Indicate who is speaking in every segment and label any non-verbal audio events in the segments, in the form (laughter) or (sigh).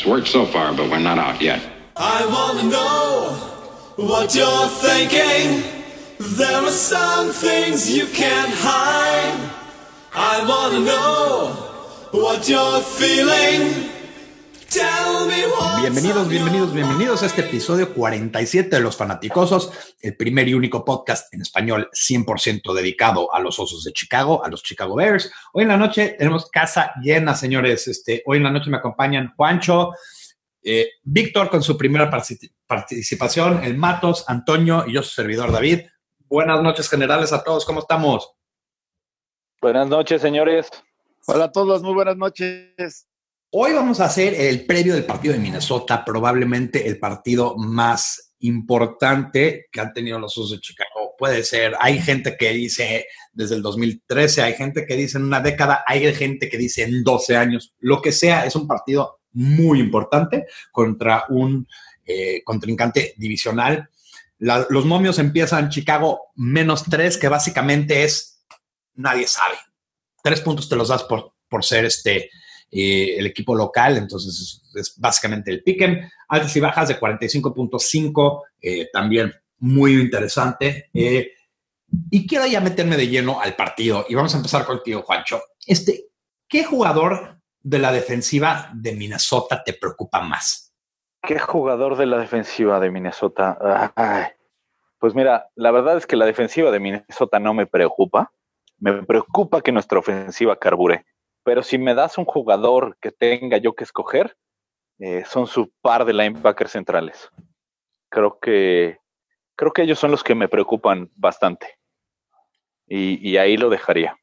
Speaker 1: It's worked so far, but we're not out yet.
Speaker 2: I wanna know what you're thinking. There are some things you can't hide. I wanna know what you're feeling.
Speaker 3: Bienvenidos, bienvenidos, bienvenidos a este episodio 47 de Los Fanaticosos, el primer y único podcast en español 100% dedicado a los Osos de Chicago, a los Chicago Bears. Hoy en la noche tenemos casa llena, señores. Este, hoy en la noche me acompañan Juancho, eh, Víctor con su primera partici- participación, el Matos, Antonio y yo, su servidor David. Buenas noches generales a todos, ¿cómo estamos?
Speaker 4: Buenas noches, señores.
Speaker 5: Hola a todos, muy buenas noches.
Speaker 3: Hoy vamos a hacer el previo del partido de Minnesota, probablemente el partido más importante que han tenido los Osos de Chicago. Puede ser, hay gente que dice desde el 2013, hay gente que dice en una década, hay gente que dice en 12 años, lo que sea, es un partido muy importante contra un eh, contrincante divisional. Los momios empiezan Chicago menos tres, que básicamente es nadie sabe. Tres puntos te los das por, por ser este eh, el equipo local, entonces es, básicamente el piquen. Altas y bajas de 45.5, eh, también muy interesante. Eh, y quiero ya meterme de lleno al partido y vamos a empezar contigo, Juancho. Este, ¿Qué jugador de la defensiva de Minnesota te preocupa más?
Speaker 4: ¿Qué jugador de la defensiva de Minnesota? Pues mira, la verdad es que la defensiva de Minnesota no me preocupa. Me preocupa que nuestra ofensiva carbure. Pero si me das un jugador que tenga yo que escoger, eh, son su par de linebackers centrales. Creo que creo que ellos son los que me preocupan bastante. Y, y ahí lo dejaría.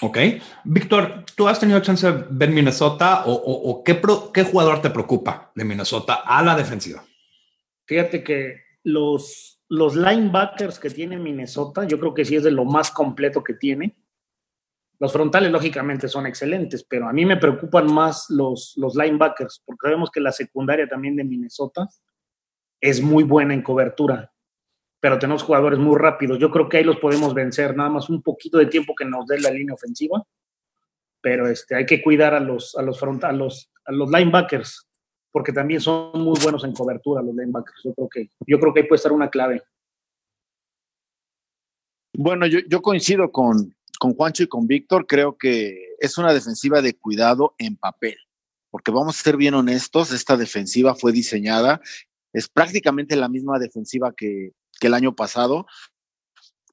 Speaker 3: Ok. Víctor, ¿tú has tenido chance de ver Minnesota o, o- o qué, pro- qué jugador te preocupa de Minnesota a la defensiva?
Speaker 6: Fíjate que los, los linebackers que tiene Minnesota, yo creo que sí es de lo más completo que tiene. Los frontales, lógicamente, son excelentes, pero a mí me preocupan más los, los linebackers, porque sabemos que la secundaria también de Minnesota es muy buena en cobertura, pero tenemos jugadores muy rápidos. Yo creo que ahí los podemos vencer, nada más un poquito de tiempo que nos dé la línea ofensiva, pero este, hay que cuidar a los, a los, front- a los, a los linebackers porque también son muy buenos en cobertura los linebackers. Yo creo que, yo creo que ahí puede estar una clave.
Speaker 5: Bueno, yo, yo coincido con, con Juancho y con Víctor. Creo que es una defensiva de cuidado en papel, porque vamos a ser bien honestos, esta defensiva fue diseñada, es prácticamente la misma defensiva que, el año pasado,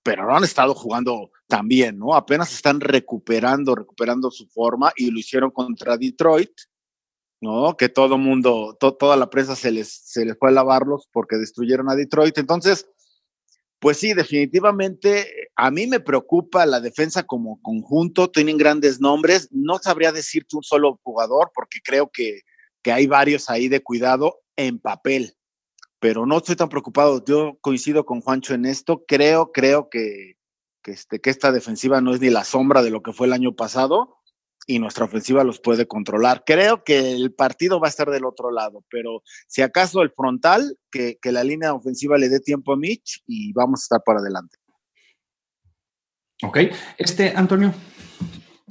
Speaker 5: pero no han estado jugando tan bien, ¿no? Apenas están recuperando, recuperando su forma y lo hicieron contra Detroit. ¿no? Que todo mundo, to- toda la prensa se les, se les fue a lavarlos porque destruyeron a Detroit. Entonces, pues sí, definitivamente a mí me preocupa la defensa como conjunto, tienen grandes nombres, no sabría decirte un solo jugador porque creo que, que hay varios ahí de cuidado en papel, pero no estoy tan preocupado, yo coincido con Juancho en esto, creo, creo que, que, este, que esta defensiva no es ni la sombra de lo que fue el año pasado y nuestra ofensiva los puede controlar. Creo que el partido va a estar del otro lado, pero si acaso el frontal, que, que la línea ofensiva le dé tiempo a Mitch y vamos a estar para adelante.
Speaker 3: Ok. Este, Antonio.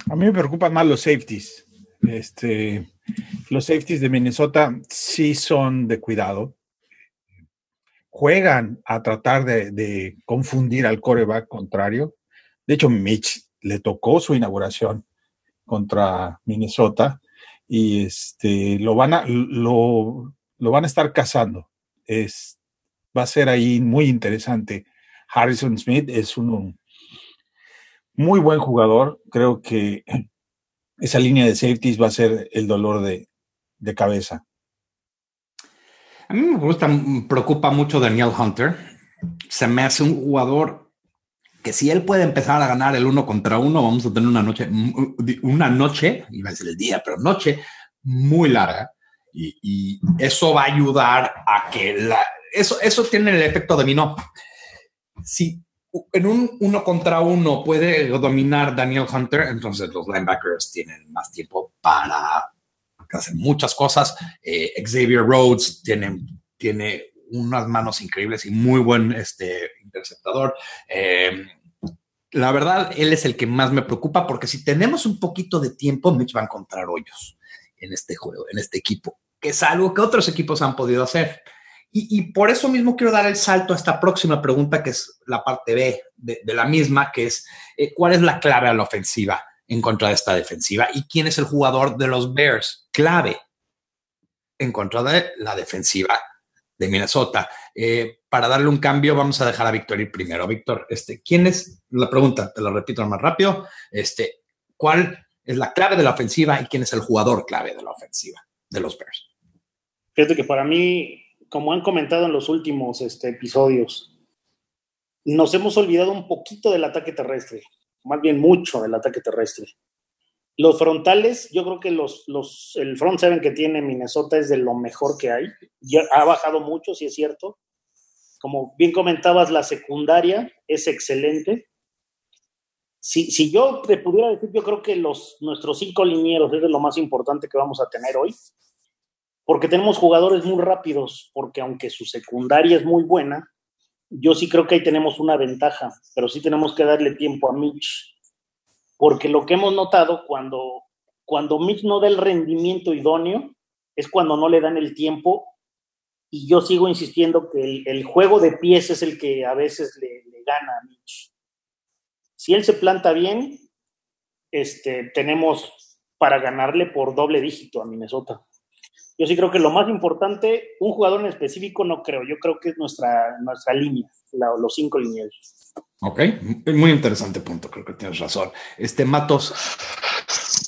Speaker 7: A mí me preocupan más los safeties. Este, los safeties de Minnesota sí son de cuidado. Juegan a tratar de, de confundir al coreback contrario. De hecho, Mitch le tocó su inauguración contra Minnesota y este, lo, van a, lo, lo van a estar cazando. Es, va a ser ahí muy interesante. Harrison Smith es un, muy buen jugador. Creo que esa línea de safeties va a ser el dolor de, de cabeza.
Speaker 3: A mí me gusta, me preocupa mucho Daniel Hunter. Se me hace un jugador que si él puede empezar a ganar el uno contra uno, vamos a tener una noche, una noche, iba a decir el día, pero noche muy larga. Y, eso va a ayudar a que eso, eso tiene el efecto dominó. Si en un uno contra uno puede dominar Daniel Hunter, entonces los linebackers tienen más tiempo para hacer muchas cosas. Eh, Xavier Rhodes tiene, tiene unas manos increíbles y muy buen este, interceptador. Eh, la verdad, él es el que más me preocupa porque si tenemos un poquito de tiempo, Mitch va a encontrar hoyos. en este juego, en este equipo, que es algo que otros equipos han podido hacer. Y, por eso mismo quiero dar el salto a esta próxima pregunta, que es la parte B de, la misma, que es eh, cuál es la clave a la ofensiva en contra de esta defensiva y quién es el jugador de los Bears clave en contra de la defensiva de Minnesota. Eh, para darle un cambio, vamos a dejar a Víctor ir primero. Víctor, este, ¿quién es la pregunta? Te lo repito más rápido. Este, ¿Cuál es la clave de la ofensiva y quién es el jugador clave de la ofensiva de los Bears?
Speaker 6: Fíjate que para mí, como han comentado en los últimos este, episodios, nos hemos olvidado un poquito del ataque terrestre, más bien mucho del ataque terrestre. Los frontales, yo creo que los, los, el front seven que tiene Minnesota es de lo mejor que hay. Ya ha bajado mucho, si es cierto. Como bien comentabas, la secundaria es excelente. Si, si yo te pudiera decir, yo creo que los, nuestros cinco linieros es de lo más importante que vamos a tener hoy. Porque tenemos jugadores muy rápidos, porque aunque su secundaria es muy buena, yo sí creo que ahí tenemos una ventaja, pero sí tenemos que darle tiempo a Mitch porque lo que hemos notado cuando, cuando Mitch no da el rendimiento idóneo es cuando no le dan el tiempo y yo sigo insistiendo que el, juego de pies es el que a veces le, gana a Mitch. Si él se planta bien, este, tenemos para ganarle por doble dígito a Minnesota. Yo sí creo que lo más importante, un jugador en específico no creo, yo creo que es nuestra, nuestra línea, los cinco lineales.
Speaker 3: Ok, muy interesante punto, creo que tienes razón. Este Matos.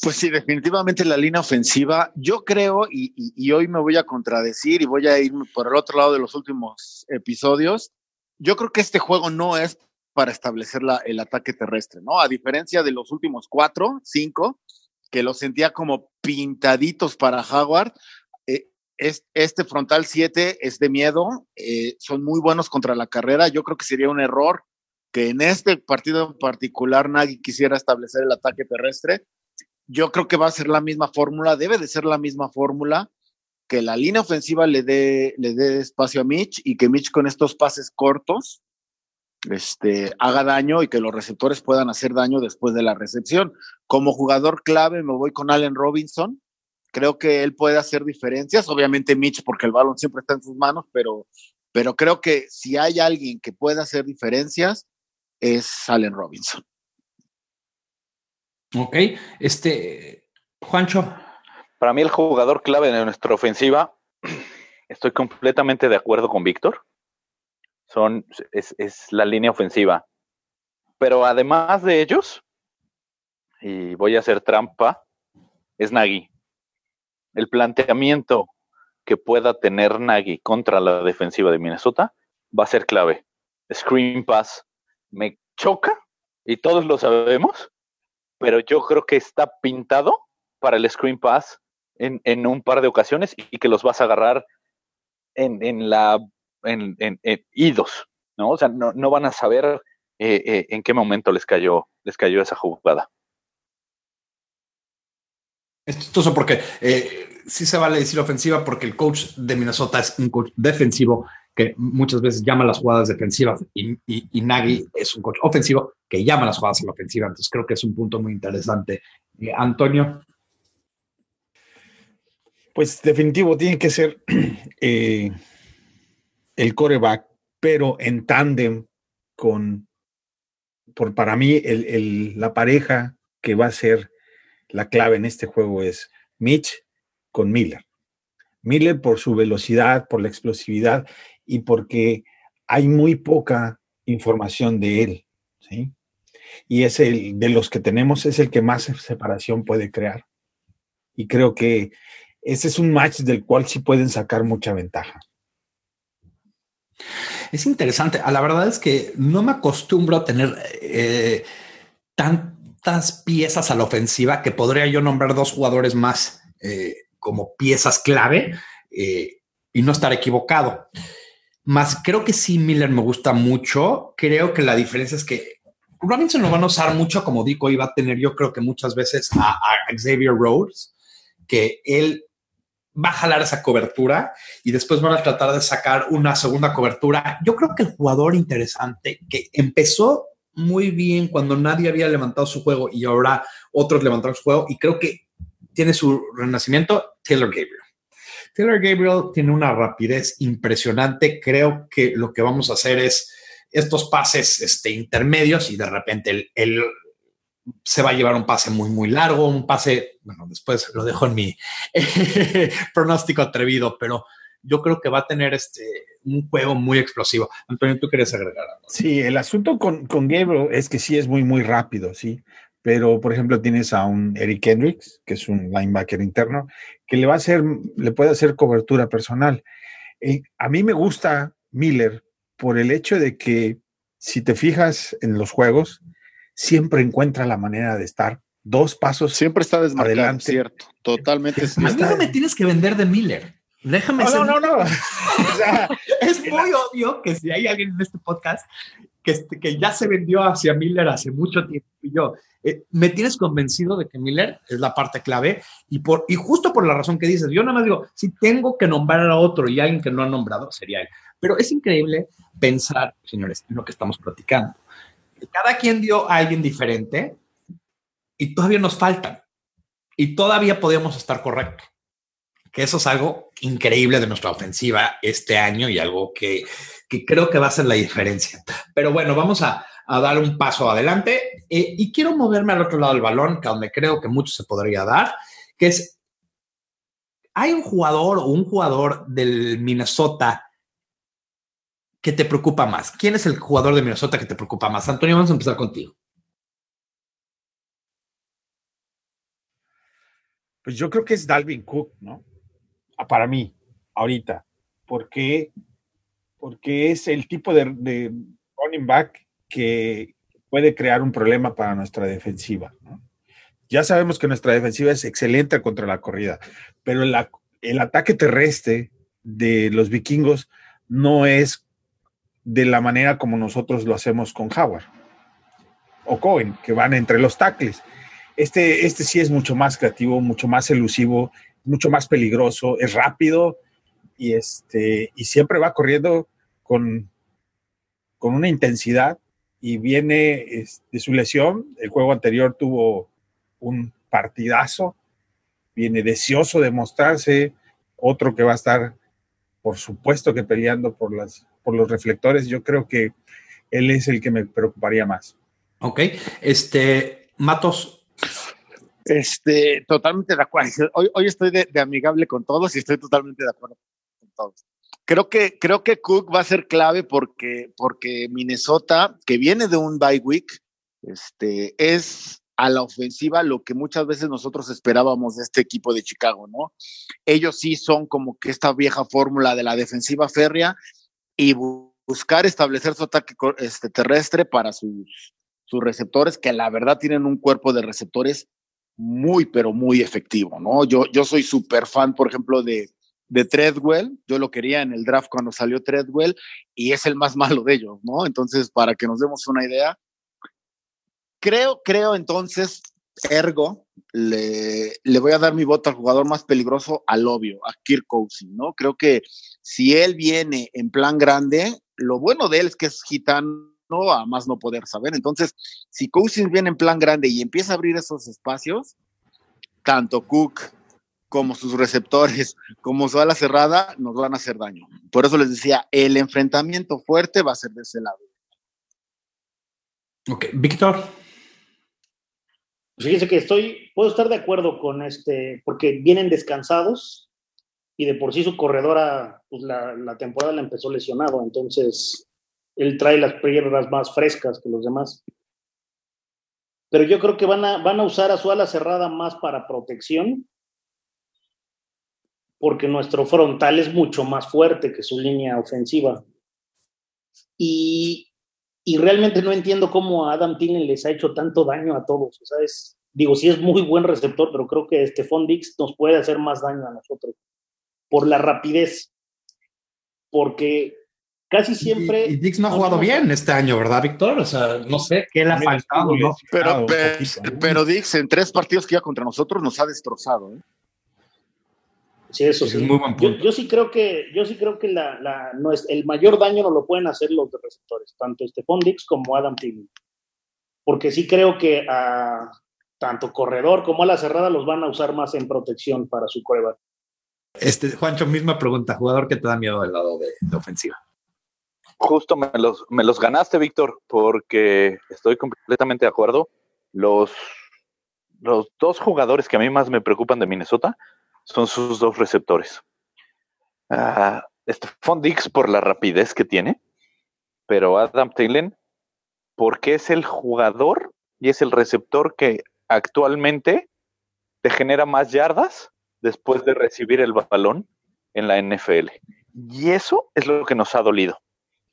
Speaker 5: Pues sí, definitivamente la línea ofensiva, yo creo, y, hoy me voy a contradecir y voy a ir por el otro lado de los últimos episodios, yo creo que este juego no es para establecer el ataque terrestre, ¿no? A diferencia de los últimos cuatro, cinco, que lo sentía como pintaditos para Howard, este frontal 7 es de miedo, eh, son muy buenos contra la carrera, yo creo que sería un error que en este partido en particular Nagy quisiera establecer el ataque terrestre. Yo creo que va a ser la misma fórmula, debe de ser la misma fórmula, que la línea ofensiva le dé, le dé espacio a Mitch y que Mitch con estos pases cortos este, haga daño y que los receptores puedan hacer daño después de la recepción. Como jugador clave me voy con Allen Robinson. Creo que él puede hacer diferencias. Obviamente Mitch porque el balón siempre está en sus manos, pero, pero creo que si hay alguien que pueda hacer diferencias, es Allen Robinson.
Speaker 3: Ok, este, Juancho.
Speaker 4: Para mí el jugador clave de nuestra ofensiva, (clears throat) estoy completamente de acuerdo con Víctor, son, es, es la línea ofensiva. Pero además de ellos, y voy a hacer trampa, es Nagy. El planteamiento que pueda tener Nagy contra la defensiva de Minnesota va a ser clave. Screen pass, me choca y todos lo sabemos, pero yo creo que está pintado para el Screen Pass en, un par de ocasiones y que los vas a agarrar en, la en, idos, ¿no? O sea, no, van a saber eh, eh, en qué momento les cayó, les cayó esa jugada.
Speaker 3: Es porque eh, sí se vale decir ofensiva porque el coach de Minnesota es un coach defensivo que muchas veces llama las jugadas defensivas y, y, Nagy es un coach ofensivo que llama las jugadas a la ofensiva. Entonces creo que es un punto muy interesante. Eh, Antonio.
Speaker 7: Pues definitivo, tiene que ser (clears throat) eh, el coreback, pero en tándem con, por, para mí, el, la pareja que va a ser la clave en este juego es Mitch con Miller. Miller por su velocidad, por la explosividad y porque hay muy poca información de él, ¿sí? Y es el de los que tenemos, es el que más separación puede crear. Y creo que ese es un match del cual sí pueden sacar mucha ventaja.
Speaker 3: Es interesante. A la verdad es que no me acostumbro a tener eh, piezas a la ofensiva que podría yo nombrar dos jugadores más eh, como piezas clave eh, y no estar equivocado. Más creo que sí, Miller me gusta mucho. Creo que la diferencia es que Robinson lo van a usar mucho como Dico iba a tener yo creo que muchas veces a, Xavier Rhodes, que él va a jalar esa cobertura y después van a tratar de sacar una segunda cobertura. Yo creo que el jugador interesante que empezó muy bien cuando nadie había levantado su juego y ahora otros levantaron su juego y creo que tiene su renacimiento, Taylor Gabriel. Taylor Gabriel tiene una rapidez impresionante. Creo que lo que vamos a hacer es estos pases este, intermedios y de repente él, se va a llevar un pase muy, muy largo, un pase, bueno, después lo dejo en mi (laughs) pronóstico atrevido, pero yo creo que va a tener este, un juego muy explosivo. Antonio, ¿tú quieres agregar algo?
Speaker 7: Sí, el asunto con, con Gabriel es que sí es muy, muy rápido, sí. Pero, por ejemplo, tienes a un Eric Hendricks, que es un linebacker interno, que le va a hacer, le puede hacer cobertura personal. Eh, a mí me gusta Miller por el hecho de que, si te fijas en los juegos, siempre encuentra la manera de estar dos pasos.
Speaker 5: Siempre está desmarcado, cierto. Totalmente. (laughs)
Speaker 3: A mí no me tienes que vender de Miller. Déjame
Speaker 7: no, no, no, (laughs)
Speaker 3: es muy obvio que si hay alguien en este podcast que, este, que ya se vendió hacia Miller hace mucho tiempo y yo, eh, me tienes convencido de que Miller es la parte clave y, por, y justo por la razón que dices, yo nada más digo, si tengo que nombrar a otro y alguien que no ha nombrado, sería él. Pero es increíble pensar, señores, en lo que estamos platicando. Cada quien dio a alguien diferente y todavía nos faltan y todavía podemos estar correctos que eso es algo increíble de nuestra ofensiva este año y algo que, creo que va a ser la diferencia. Pero bueno, vamos a, dar un paso adelante eh, y quiero moverme al otro lado del balón, que donde creo que mucho se podría dar, que es, hay un jugador o un jugador del Minnesota que te preocupa más. ¿Quién es el jugador de Minnesota que te preocupa más? Antonio, vamos a empezar contigo.
Speaker 7: Pues yo creo que es Dalvin Cook, ¿no? Para mí, ahorita, porque, porque es el tipo de, running back que puede crear un problema para nuestra defensiva. Ya sabemos que nuestra defensiva es excelente contra la corrida, pero el ataque terrestre de los vikingos no es de la manera como nosotros lo hacemos con Howard o Cohen, que van entre los tackles. Este, este sí es mucho más creativo, mucho más elusivo mucho más peligroso, es rápido y, este, y siempre va corriendo con, con una intensidad y viene de su lesión. El juego anterior tuvo un partidazo, viene deseoso de mostrarse, otro que va a estar, por supuesto que peleando por, las, por los reflectores. Yo creo que él es el que me preocuparía más.
Speaker 3: Ok, este, Matos,
Speaker 5: este, totalmente de acuerdo. Hoy, hoy estoy de, amigable con todos y estoy totalmente de acuerdo con todos. Creo que, creo que Cook va a ser clave porque, porque Minnesota, que viene de un bye week, este, es a la ofensiva lo que muchas veces nosotros esperábamos de este equipo de Chicago, ¿no? Ellos sí son como que esta vieja fórmula de la defensiva férrea y buscar establecer su ataque este, terrestre para sus, sus receptores, que la verdad tienen un cuerpo de receptores muy, pero muy efectivo, ¿no? Yo, yo soy súper fan, por ejemplo, de, de Treadwell. Yo lo quería en el draft cuando salió Treadwell y es el más malo de ellos, ¿no? Entonces, para que nos demos una idea, creo, creo entonces, ergo, le, le voy a dar mi voto al jugador más peligroso, al obvio, a Kirk Cousins, ¿no? Creo que si él viene en plan grande, lo bueno de él es que es gitano no a más no poder saber. Entonces, si Cousins viene en plan grande y empieza a abrir esos espacios, tanto Cook como sus receptores, como su ala cerrada, nos van a hacer daño. Por eso les decía, el enfrentamiento fuerte va a ser de ese lado.
Speaker 3: Ok, Víctor.
Speaker 6: Fíjense que estoy, puedo estar de acuerdo con este, porque vienen descansados y de por sí su corredora, pues la, la temporada la empezó lesionado, entonces él trae las piernas más frescas que los demás. Pero yo creo que van a, van a usar a su ala cerrada más para protección, porque nuestro frontal es mucho más fuerte que su línea ofensiva. Y, y realmente no entiendo cómo Adam Thielen les ha hecho tanto daño a todos. Digo, sí es muy buen receptor, pero creo que Stephon Dix nos puede hacer más daño a nosotros por la rapidez. Porque casi siempre.
Speaker 3: Y, Dix no ha jugado bien este año, ¿verdad, Víctor? O sea, no sé qué le ha faltado.
Speaker 5: Pero, pero, Dix en tres partidos que iba contra nosotros nos ha destrozado. ¿eh?
Speaker 6: Sí, eso sí. Es muy buen punto. Yo, sí creo que, yo sí creo que la, la, no es, el mayor daño no lo pueden hacer los receptores, tanto Stephon Dix como Adam Thielen. Porque sí creo que a, tanto corredor como a la cerrada los van a usar más en protección para su coreback.
Speaker 3: Este, Juancho, misma pregunta, jugador que te da miedo del lado de, de ofensiva.
Speaker 4: Justo me los, me los ganaste, Víctor, porque estoy completamente de acuerdo. Los, dos jugadores que a mí más me preocupan de Minnesota son sus dos receptores. Uh, Stephon Dix por la rapidez que tiene, pero Adam Thielen porque es el jugador y es el receptor que actualmente te genera más yardas después de recibir el balón en la NFL. Y eso es lo que nos ha dolido.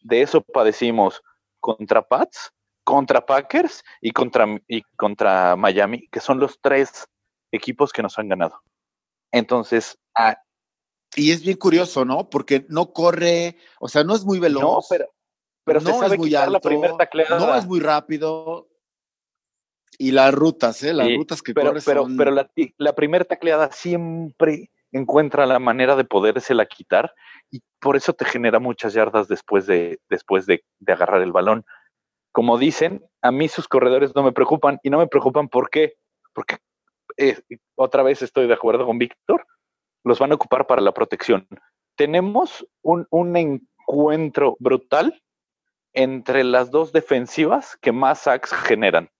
Speaker 4: De eso padecimos contra Pats, contra Packers y contra, y contra Miami, que son los tres equipos que nos han ganado. Entonces, ah,
Speaker 5: y es bien curioso, ¿no? Porque no corre, o sea, no es muy veloz.
Speaker 4: No, pero, pero
Speaker 5: no
Speaker 4: se sabe
Speaker 5: es muy alto,
Speaker 4: la primera tacleada.
Speaker 5: no es muy rápido. Y las rutas, ¿eh? Las
Speaker 4: Sí,
Speaker 5: rutas que
Speaker 4: pero,
Speaker 5: corre
Speaker 4: pero,
Speaker 5: son...
Speaker 4: pero la, la primera tacleada siempre encuentra la manera de podérsela quitar y por eso te genera muchas yardas después de, después de, agarrar el balón. Como dicen, a mí sus corredores no me preocupan y no me preocupan ¿por qué? Porque eh, otra vez estoy de acuerdo con Víctor, los van a ocupar para la protección. Tenemos un, un encuentro brutal entre las dos defensivas que más sacks generan.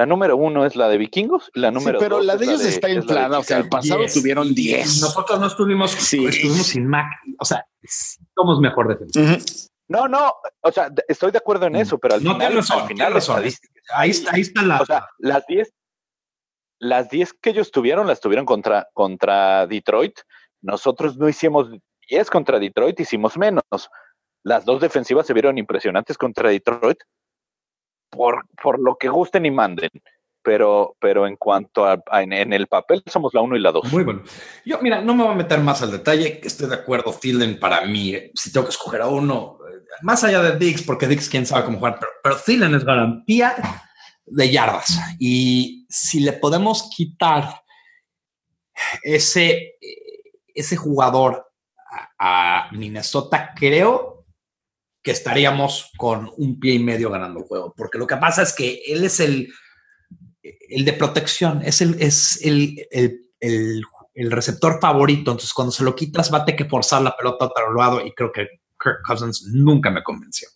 Speaker 4: La número uno es la de Vikingos y la
Speaker 5: Sí,
Speaker 4: número
Speaker 5: pero
Speaker 4: dos
Speaker 5: la de ellos
Speaker 4: de-
Speaker 5: está inflada, o sea, el pasado
Speaker 3: Yes.
Speaker 5: tuvieron 10.
Speaker 3: Nosotros no estuvimos,
Speaker 5: Sí.
Speaker 3: estuvimos sin Mac, o sea, sí somos mejor defensa.
Speaker 5: Ujú.
Speaker 4: No, no, o sea, estoy de acuerdo en eso, pero al
Speaker 3: No,
Speaker 4: final,
Speaker 3: razón,
Speaker 4: al final
Speaker 3: razón. Ahí está, ahí está la.
Speaker 4: O sea, las 10 las 10 que ellos tuvieron las tuvieron contra, contra Detroit. Nosotros no hicimos 10 contra Detroit, hicimos menos. Las dos defensivas se vieron impresionantes contra Detroit por, por lo que gusten y manden. Pero, pero en cuanto a, en, el papel somos la 1 y la 2.
Speaker 3: Muy bueno. Yo, mira, no me voy a meter más al detalle, estoy de acuerdo, Thielen para mí, eh, si tengo que escoger a uno, eh, más allá de Dix, porque Dix quién sabe cómo jugar, pero, pero Thielen es garantía de yardas. Y si le podemos quitar ese, eh, ese jugador a, a Minnesota, creo que estaríamos con un pie y medio ganando el juego, porque lo que pasa es que él es el, el de protección, es el, es el, el, el, receptor favorito. Entonces, cuando se lo quitas, va a tener que forzar la pelota a otro lado y creo que Kirk Cousins nunca me convenció.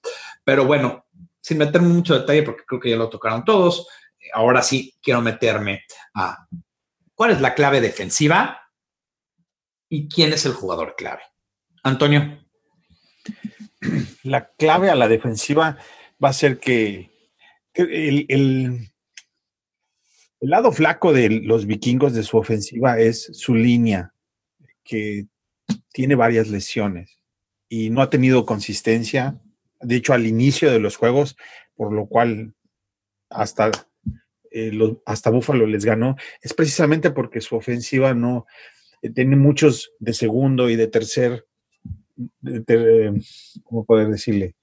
Speaker 3: Pero bueno, sin meterme mucho detalle, porque creo que ya lo tocaron todos, ahora sí quiero meterme a cuál es la clave defensiva y quién es el jugador clave. Antonio.
Speaker 7: La clave a la defensiva va a ser que, el, lado flaco de los vikingos de su ofensiva es su línea, que tiene varias lesiones y no ha tenido consistencia. De hecho, al inicio de los juegos, por lo cual hasta, eh, los- hasta les ganó, es precisamente porque su ofensiva no eh, tiene muchos de segundo y de tercer, ¿cómo poder decirle?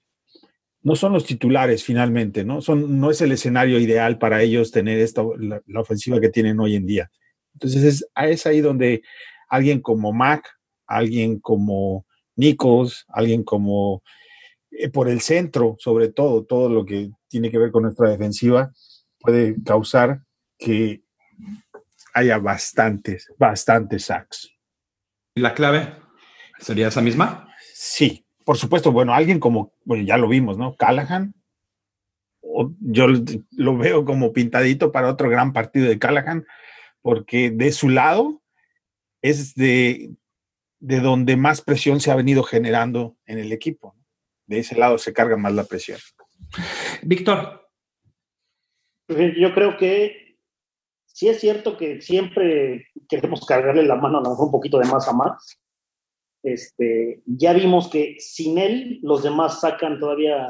Speaker 7: No son los titulares finalmente, ¿no? Son, no es el escenario ideal para ellos tener esta, la, ofensiva que tienen hoy en día. Entonces es, es ahí donde alguien como Mac, alguien como Nichols, alguien como eh, por el centro, sobre todo, todo lo que tiene que ver con nuestra defensiva, puede causar que haya bastantes, bastantes sacks.
Speaker 3: ¿La clave sería esa misma?
Speaker 7: Sí, por supuesto, bueno, alguien como, bueno, ya lo vimos, ¿no? Callahan. O- yo lo veo como pintadito para otro gran partido de Callahan, porque de su lado es de, de donde más presión se ha venido generando en el equipo. De ese lado se carga más la presión.
Speaker 3: Víctor.
Speaker 6: Yo creo que sí es cierto que siempre queremos cargarle la mano a lo mejor un poquito de más a Max. Este, ya vimos que sin él los demás sacan todavía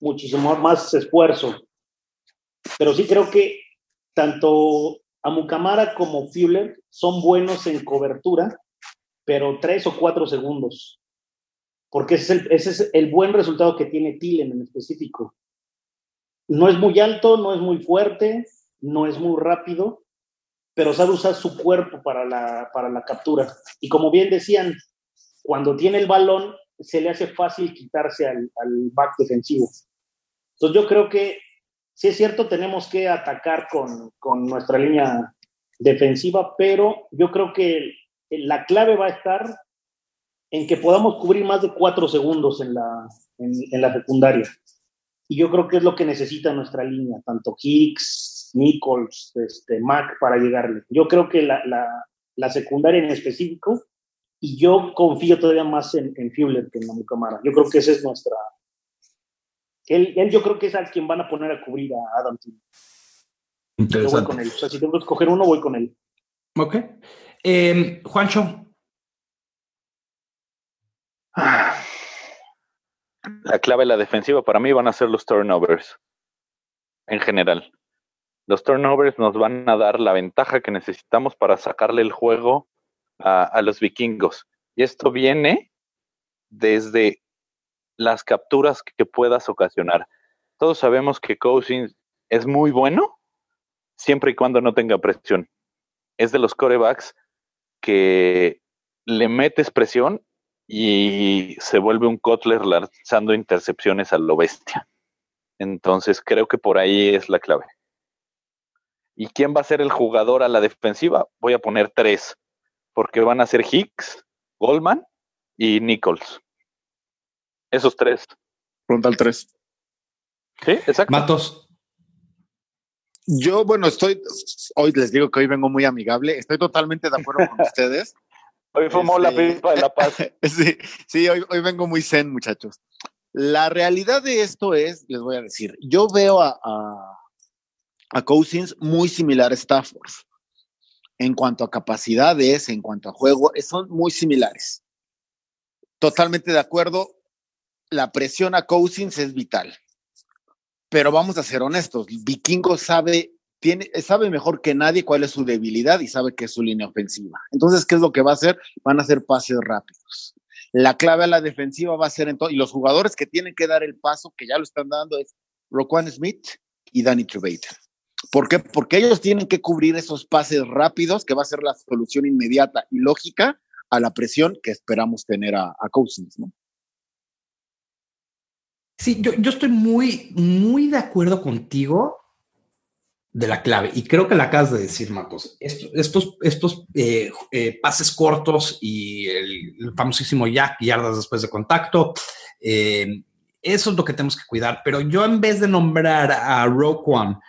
Speaker 6: muchísimo más esfuerzo. Pero sí creo que tanto Amukamara como Fuller son buenos en cobertura, pero tres o cuatro segundos. Porque ese es el, ese es el buen resultado que tiene Tillen en específico. No es muy alto, no es muy fuerte, no es muy rápido, pero sabe usar su cuerpo para la, para la captura. Y como bien decían, cuando tiene el balón, se le hace fácil quitarse al, al back defensivo. Entonces yo creo que sí es cierto, tenemos que atacar con, con nuestra línea defensiva, pero yo creo que la clave va a estar en que podamos cubrir más de cuatro segundos en la, en, en la secundaria. Y yo creo que es lo que necesita nuestra línea, tanto Hicks, Nichols, este, Mac, para llegarle. Yo creo que la, la, la secundaria en específico, y yo confío todavía más en, en Fuller que en Namucamara. Yo creo que esa es nuestra. Él, él, yo creo que es a quien van a poner a cubrir a Adam Thielen. Yo voy con él. O sea, si tengo que escoger uno, voy con él.
Speaker 3: Ok. Eh, Juancho.
Speaker 4: La clave de la defensiva para mí van a ser los turnovers en general. Los turnovers nos van a dar la ventaja que necesitamos para sacarle el juego a, los vikingos. Y esto viene desde las capturas que puedas ocasionar. Todos sabemos que Cousins es muy bueno siempre y cuando no tenga presión. Es de los corebacks que le metes presión y se vuelve un Kotler lanzando intercepciones a lo bestia. Entonces creo que por ahí es la clave. ¿Y quién va a ser el jugador a la defensiva? Voy a poner tres, porque van a ser Hicks, Goldman y Nichols. Esos tres.
Speaker 5: Frontal tres.
Speaker 4: Sí, exacto.
Speaker 3: Matos.
Speaker 5: Yo, bueno, estoy, hoy les digo que hoy vengo muy amigable, estoy totalmente de acuerdo con (laughs) ustedes.
Speaker 4: Hoy fumó este, la pipa de la paz. (laughs)
Speaker 5: sí, sí hoy, hoy, vengo muy zen, muchachos. La realidad de esto es, les voy a decir, yo veo a, a, a Cousins muy similar a Stafford. En cuanto a capacidades, en cuanto a juego, son muy similares. Totalmente de acuerdo, la presión a Cousins es vital. Pero vamos a ser honestos, Vikingo sabe tiene, sabe mejor que nadie cuál es su debilidad y sabe que es su línea ofensiva. Entonces, ¿qué es lo que va a hacer? Van a hacer pases rápidos. La clave a la defensiva va a ser entonces, y los jugadores que tienen que dar el paso, que ya lo están dando, es Roquan Smith y Danny Trevater. ¿Por qué? Porque ellos tienen que cubrir esos pases rápidos, que va a ser la solución inmediata y lógica a la presión que esperamos tener a, a Cousins, ¿no?
Speaker 3: Sí, yo, yo estoy muy, muy de acuerdo contigo de la clave. Y creo que la acabas de decir, Marcos. Estos, estos, estos eh, eh, pases cortos y el, famosísimo jack, yardas después de contacto, eh, eso es lo que tenemos que cuidar. Pero yo en vez de nombrar a Roquan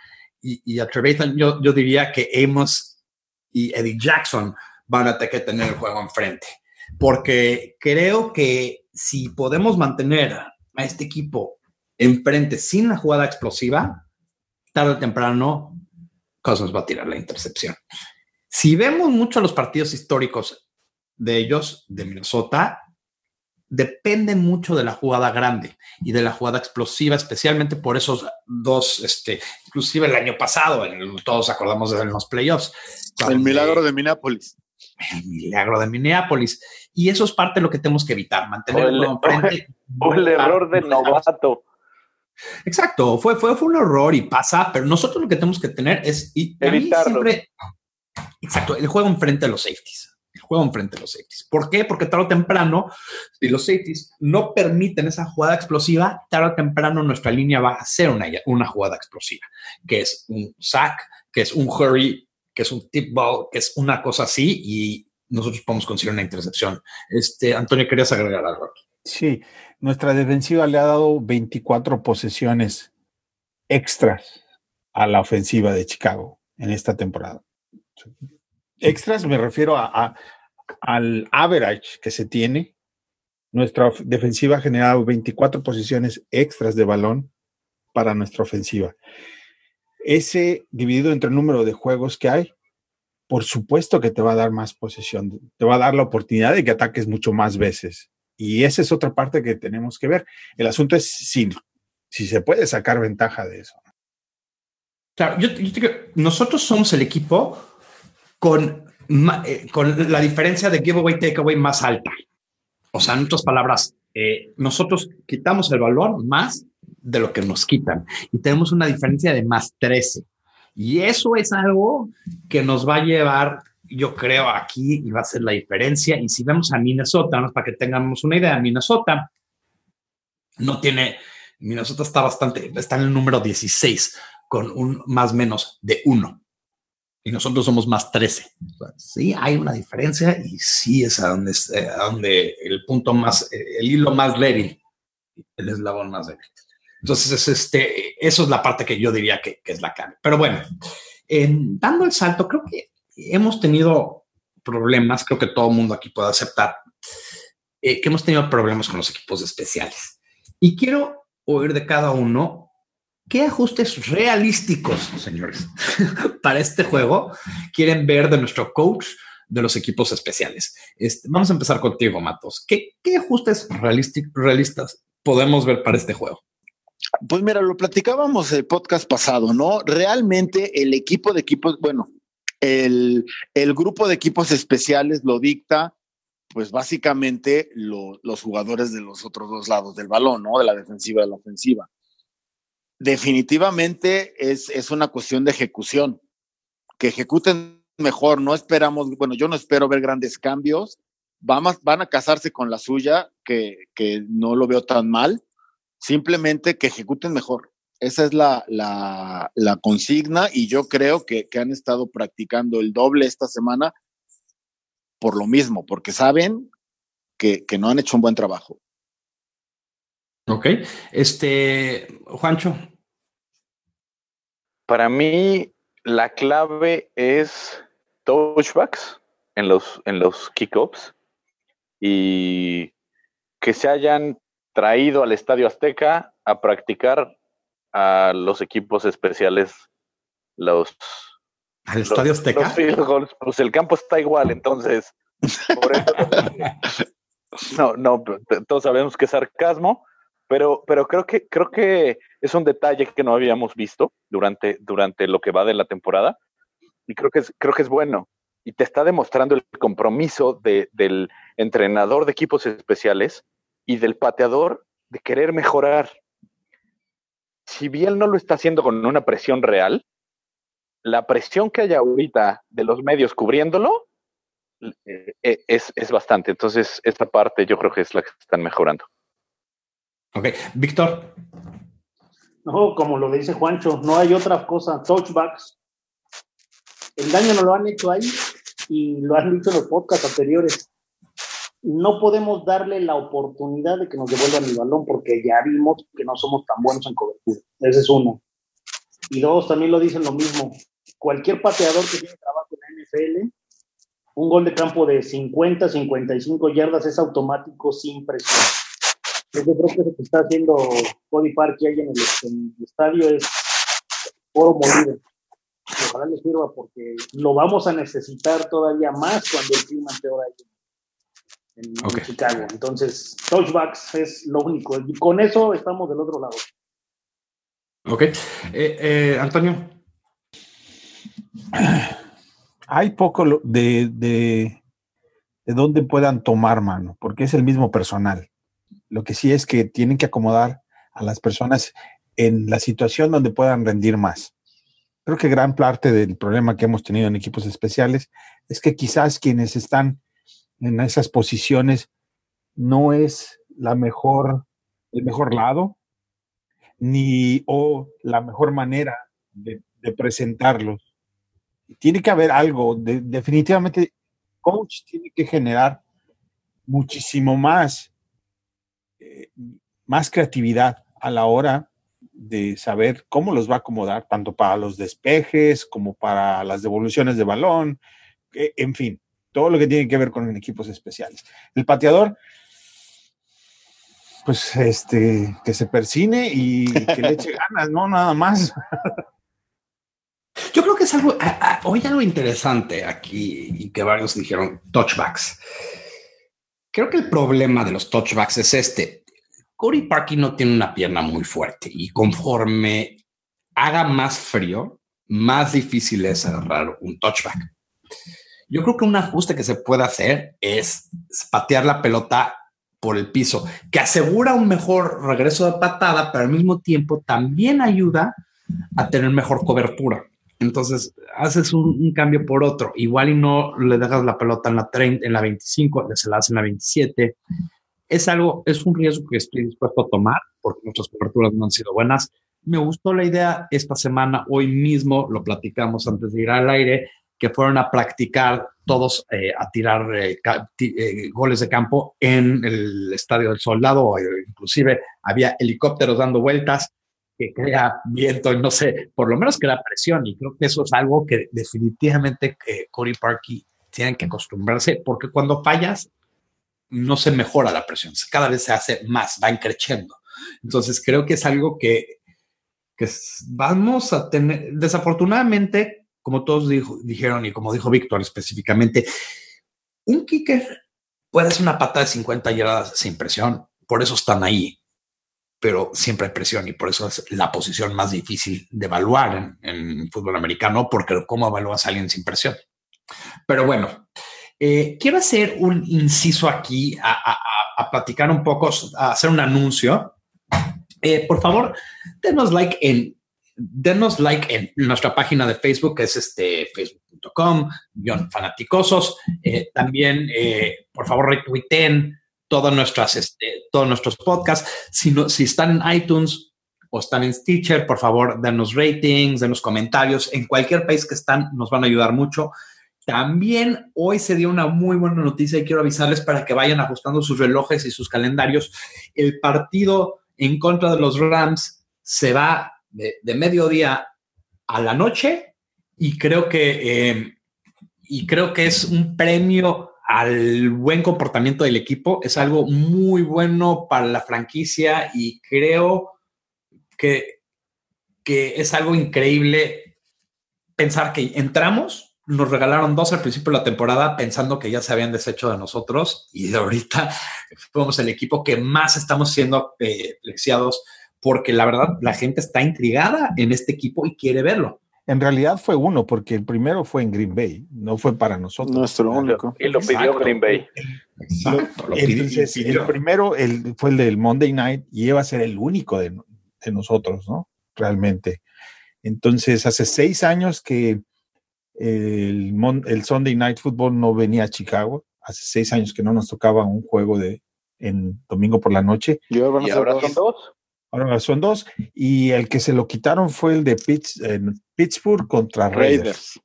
Speaker 3: y, y a Trevathan, yo, yo diría que Amos y Eddie Jackson van a tener que tener el juego enfrente. Porque creo que si podemos mantener a este equipo enfrente sin la jugada explosiva, tarde o temprano Cousins va a tirar la intercepción. Si vemos mucho los partidos históricos de ellos, de Minnesota, dependen mucho de la jugada grande y de la jugada explosiva, especialmente por esos dos, este, inclusive el año pasado, todos acordamos de los playoffs.
Speaker 5: El milagro de Minneapolis.
Speaker 3: El milagro de Minneapolis. Y eso es parte de lo que tenemos que evitar, mantener el,
Speaker 4: frente. O el error (laughs) de novato.
Speaker 3: Exacto, fue, fue, fue un error y pasa, pero nosotros lo que tenemos que tener es y
Speaker 4: evitarlo.
Speaker 3: Siempre, exacto, el juego enfrente a los safeties. El juego enfrente a los safeties. ¿Por qué? Porque tarde o temprano, si los safeties no permiten esa jugada explosiva, tarde o temprano nuestra línea va a hacer una, una jugada explosiva, que es un sack, que es un hurry, que es un tip ball, que es una cosa así, y nosotros podemos conseguir una intercepción. Este, Antonio, ¿querías agregar algo?
Speaker 7: Sí, nuestra defensiva le ha dado 24 posesiones extras a la ofensiva de Chicago en esta temporada. Extras me refiero a, a, al average que se tiene. Nuestra defensiva ha generado 24 posiciones extras de balón para nuestra ofensiva. Ese dividido entre el número de juegos que hay, por supuesto que te va a dar más posesión, te va a dar la oportunidad de que ataques mucho más veces. Y esa es otra parte que tenemos que ver. El asunto es si, si se puede sacar ventaja de eso.
Speaker 3: Claro, yo, yo digo, nosotros somos el equipo con, con la diferencia de giveaway, takeaway más alta. O sea, en otras palabras, eh, nosotros quitamos el valor más de lo que nos quitan y tenemos una diferencia de más 13. Y eso es algo que nos va a llevar yo creo aquí va a ser la diferencia. Y si vemos a Minnesota, ¿no? para que tengamos una idea, Minnesota no tiene, Minnesota está bastante, está en el número 16 con un más menos de 1 y nosotros somos más 13. Sí, hay una diferencia y sí es a donde, eh, a donde el punto más, eh, el hilo más débil, el eslabón más débil. Entonces, es este, eso es la parte que yo diría que, que es la clave. Pero bueno, dando el salto, creo que hemos tenido problemas, creo que todo el mundo aquí puede aceptar, eh, que hemos tenido problemas con los equipos especiales. Y quiero oír de cada uno qué ajustes realísticos, señores, (laughs) para este juego quieren ver de nuestro coach de los equipos especiales. Este, vamos a empezar contigo, Matos. ¿Qué, ajustes realistas podemos ver para este juego?
Speaker 5: Pues mira, lo platicábamos el podcast pasado, ¿no? Realmente el equipo de equipos, bueno, el, el grupo de equipos especiales lo dicta, pues básicamente los jugadores de los otros dos lados del balón, ¿no? De la defensiva y de la ofensiva. Definitivamente es, es una cuestión de ejecución, que ejecuten mejor, no esperamos, bueno, yo no espero ver grandes cambios, van a, van a casarse con la suya, que, que no lo veo tan mal, simplemente que ejecuten mejor. Esa es la, la, la consigna y yo creo que, que, han estado practicando el doble esta semana por lo mismo, porque saben que, que no han hecho un buen trabajo.
Speaker 3: Ok. Este, Juancho.
Speaker 4: Para mí, la clave es touchbacks en los, en los kickoffs y que se hayan traído al Estadio Azteca a practicar a los equipos especiales, los...
Speaker 3: ¿Al Estadio Azteca?
Speaker 4: pues el campo está igual, entonces... Por eso, (laughs) no, no, todos sabemos que es sarcasmo, pero, pero creo que creo que es un detalle que no habíamos visto durante, durante lo que va de la temporada y creo que es, creo que es bueno y te está demostrando el compromiso de, del entrenador de equipos especiales y del pateador de querer mejorar. Si bien no lo está haciendo con una presión real, la presión que hay ahorita de los medios cubriéndolo eh, eh, es, es bastante. Entonces, esta parte yo creo que es la que están mejorando.
Speaker 3: Ok, Víctor.
Speaker 6: No, como lo dice Juancho, no hay otra cosa. Touchbacks. El daño no lo han hecho ahí y lo han dicho en los podcasts anteriores no podemos darle la oportunidad de que nos devuelvan el balón porque ya vimos que no somos tan buenos en cobertura. Ese es uno. Y dos, también lo dicen lo mismo. Cualquier pateador que tiene trabajo en la NFL, un gol de campo de 50, 55 yardas es automático sin presión. Yo creo que lo que está haciendo Cody Park ahí en el, en el estadio es oro molido. Ojalá le sirva porque lo vamos a necesitar todavía más cuando el clima empeora ahí en, okay. Chicago. Entonces, touchbacks es lo único. Y con eso estamos del otro lado.
Speaker 3: Ok. Eh, eh, Antonio.
Speaker 7: Hay poco de, de, de dónde puedan tomar mano, porque es el mismo personal. Lo que sí es que tienen que acomodar a las personas en la situación donde puedan rendir más. Creo que gran parte del problema que hemos tenido en equipos especiales es que quizás quienes están en esas posiciones no es la mejor, el mejor lado, ni o la mejor manera de, presentarlos. Tiene que haber algo, de, definitivamente, coach tiene que generar muchísimo más, eh, más creatividad a la hora de saber cómo los va a acomodar, tanto para los despejes como para las devoluciones de balón, eh, en fin todo lo que tiene que ver con equipos especiales. El pateador, pues este, que se persine y que le eche (laughs) ganas, no nada más.
Speaker 3: Yo creo que es algo, hoy algo interesante aquí y que varios dijeron touchbacks. Creo que el problema de los touchbacks es este. Corey Parky no tiene una pierna muy fuerte y conforme haga más frío, más difícil es agarrar un touchback. Yo creo que un ajuste que se puede hacer es patear la pelota por el piso, que asegura un mejor regreso de patada, pero al mismo tiempo también ayuda a tener mejor cobertura. Entonces haces un, cambio por otro. Igual y no le dejas la pelota en la 30, en la 25, se la haces en la 27. Es algo, es un riesgo que estoy dispuesto a tomar porque nuestras coberturas no han sido buenas. me gustó la idea esta semana, hoy mismo lo platicamos antes de ir al aire, que fueron a practicar todos eh, a tirar eh, eh, goles de campo en el Estadio del Soldado, inclusive había helicópteros dando vueltas que crea viento no sé, por lo menos crea presión y creo que eso es algo que definitivamente Cody Parkey tienen que acostumbrarse porque cuando fallas no se mejora la presión, cada vez se hace más, va creciendo. Entonces creo que es algo que que vamos a tener, desafortunadamente, como todos dijeron y como dijo Víctor específicamente, un kicker puede hacer una pata de 50 yardas sin presión, por eso están ahí, pero siempre hay presión y por eso es la posición más difícil de evaluar en, fútbol americano, porque cómo evalúas a alguien sin presión. Pero bueno, eh, quiero hacer un inciso aquí a, platicar un poco, a hacer un anuncio eh, por favor, denos like en denos like en nuestra página de Facebook, que es este facebook.com, fanaticosos. Eh, también, eh, por favor, retuiten todas nuestras, este, todos nuestros podcasts. Si, no, si están en iTunes o están en Stitcher, por favor, denos ratings, denos comentarios. En cualquier país que están, nos van a ayudar mucho. También hoy se dio una muy buena noticia y quiero avisarles para que vayan ajustando sus relojes y sus calendarios. El partido en contra de los Rams se va de, mediodía a la noche y creo que eh, y creo que es un premio al buen comportamiento del equipo. Es algo muy bueno para la franquicia y creo que, que es algo increíble pensar que entramos nos regalaron dos al principio de la temporada pensando que ya se habían deshecho de nosotros y de ahorita (laughs) fuimos el equipo que más estamos siendo eh, porque la verdad la gente está intrigada en este equipo y quiere verlo.
Speaker 7: En realidad fue uno, porque el primero fue en Green Bay, no fue para nosotros.
Speaker 5: Nuestro único.
Speaker 4: Y lo pidió Green Bay.
Speaker 7: Exacto. Entonces, el primero el, fue el del Monday Night y iba a ser el único de, de nosotros, ¿no? Realmente. Entonces, hace seis años que el, Sunday Night Football no venía a Chicago. Hace seis años que no nos tocaba un juego de en domingo por la noche.
Speaker 4: Y ahora, son dos.
Speaker 7: Ahora son dos. Y el que se lo quitaron fue el de Pittsburgh contra Raiders.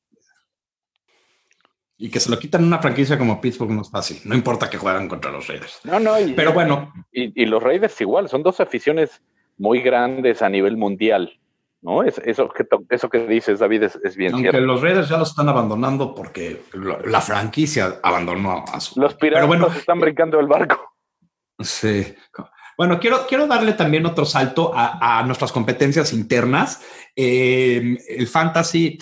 Speaker 3: Y que se lo quitan una franquicia como Pittsburgh no es fácil. No importa que juegan contra los Raiders.
Speaker 4: No, no.
Speaker 3: Pero bueno.
Speaker 4: Y, y los Raiders igual. Son dos aficiones muy grandes a nivel mundial. ¿no? Es, eso, que, eso que dices, David, es, bien
Speaker 3: Aunque los Raiders ya los están abandonando porque la franquicia abandonó a su...
Speaker 4: Los piratas bueno, están brincando el barco.
Speaker 3: Sí. Bueno, quiero, quiero darle también otro salto a, nuestras competencias internas. Eh, el fantasy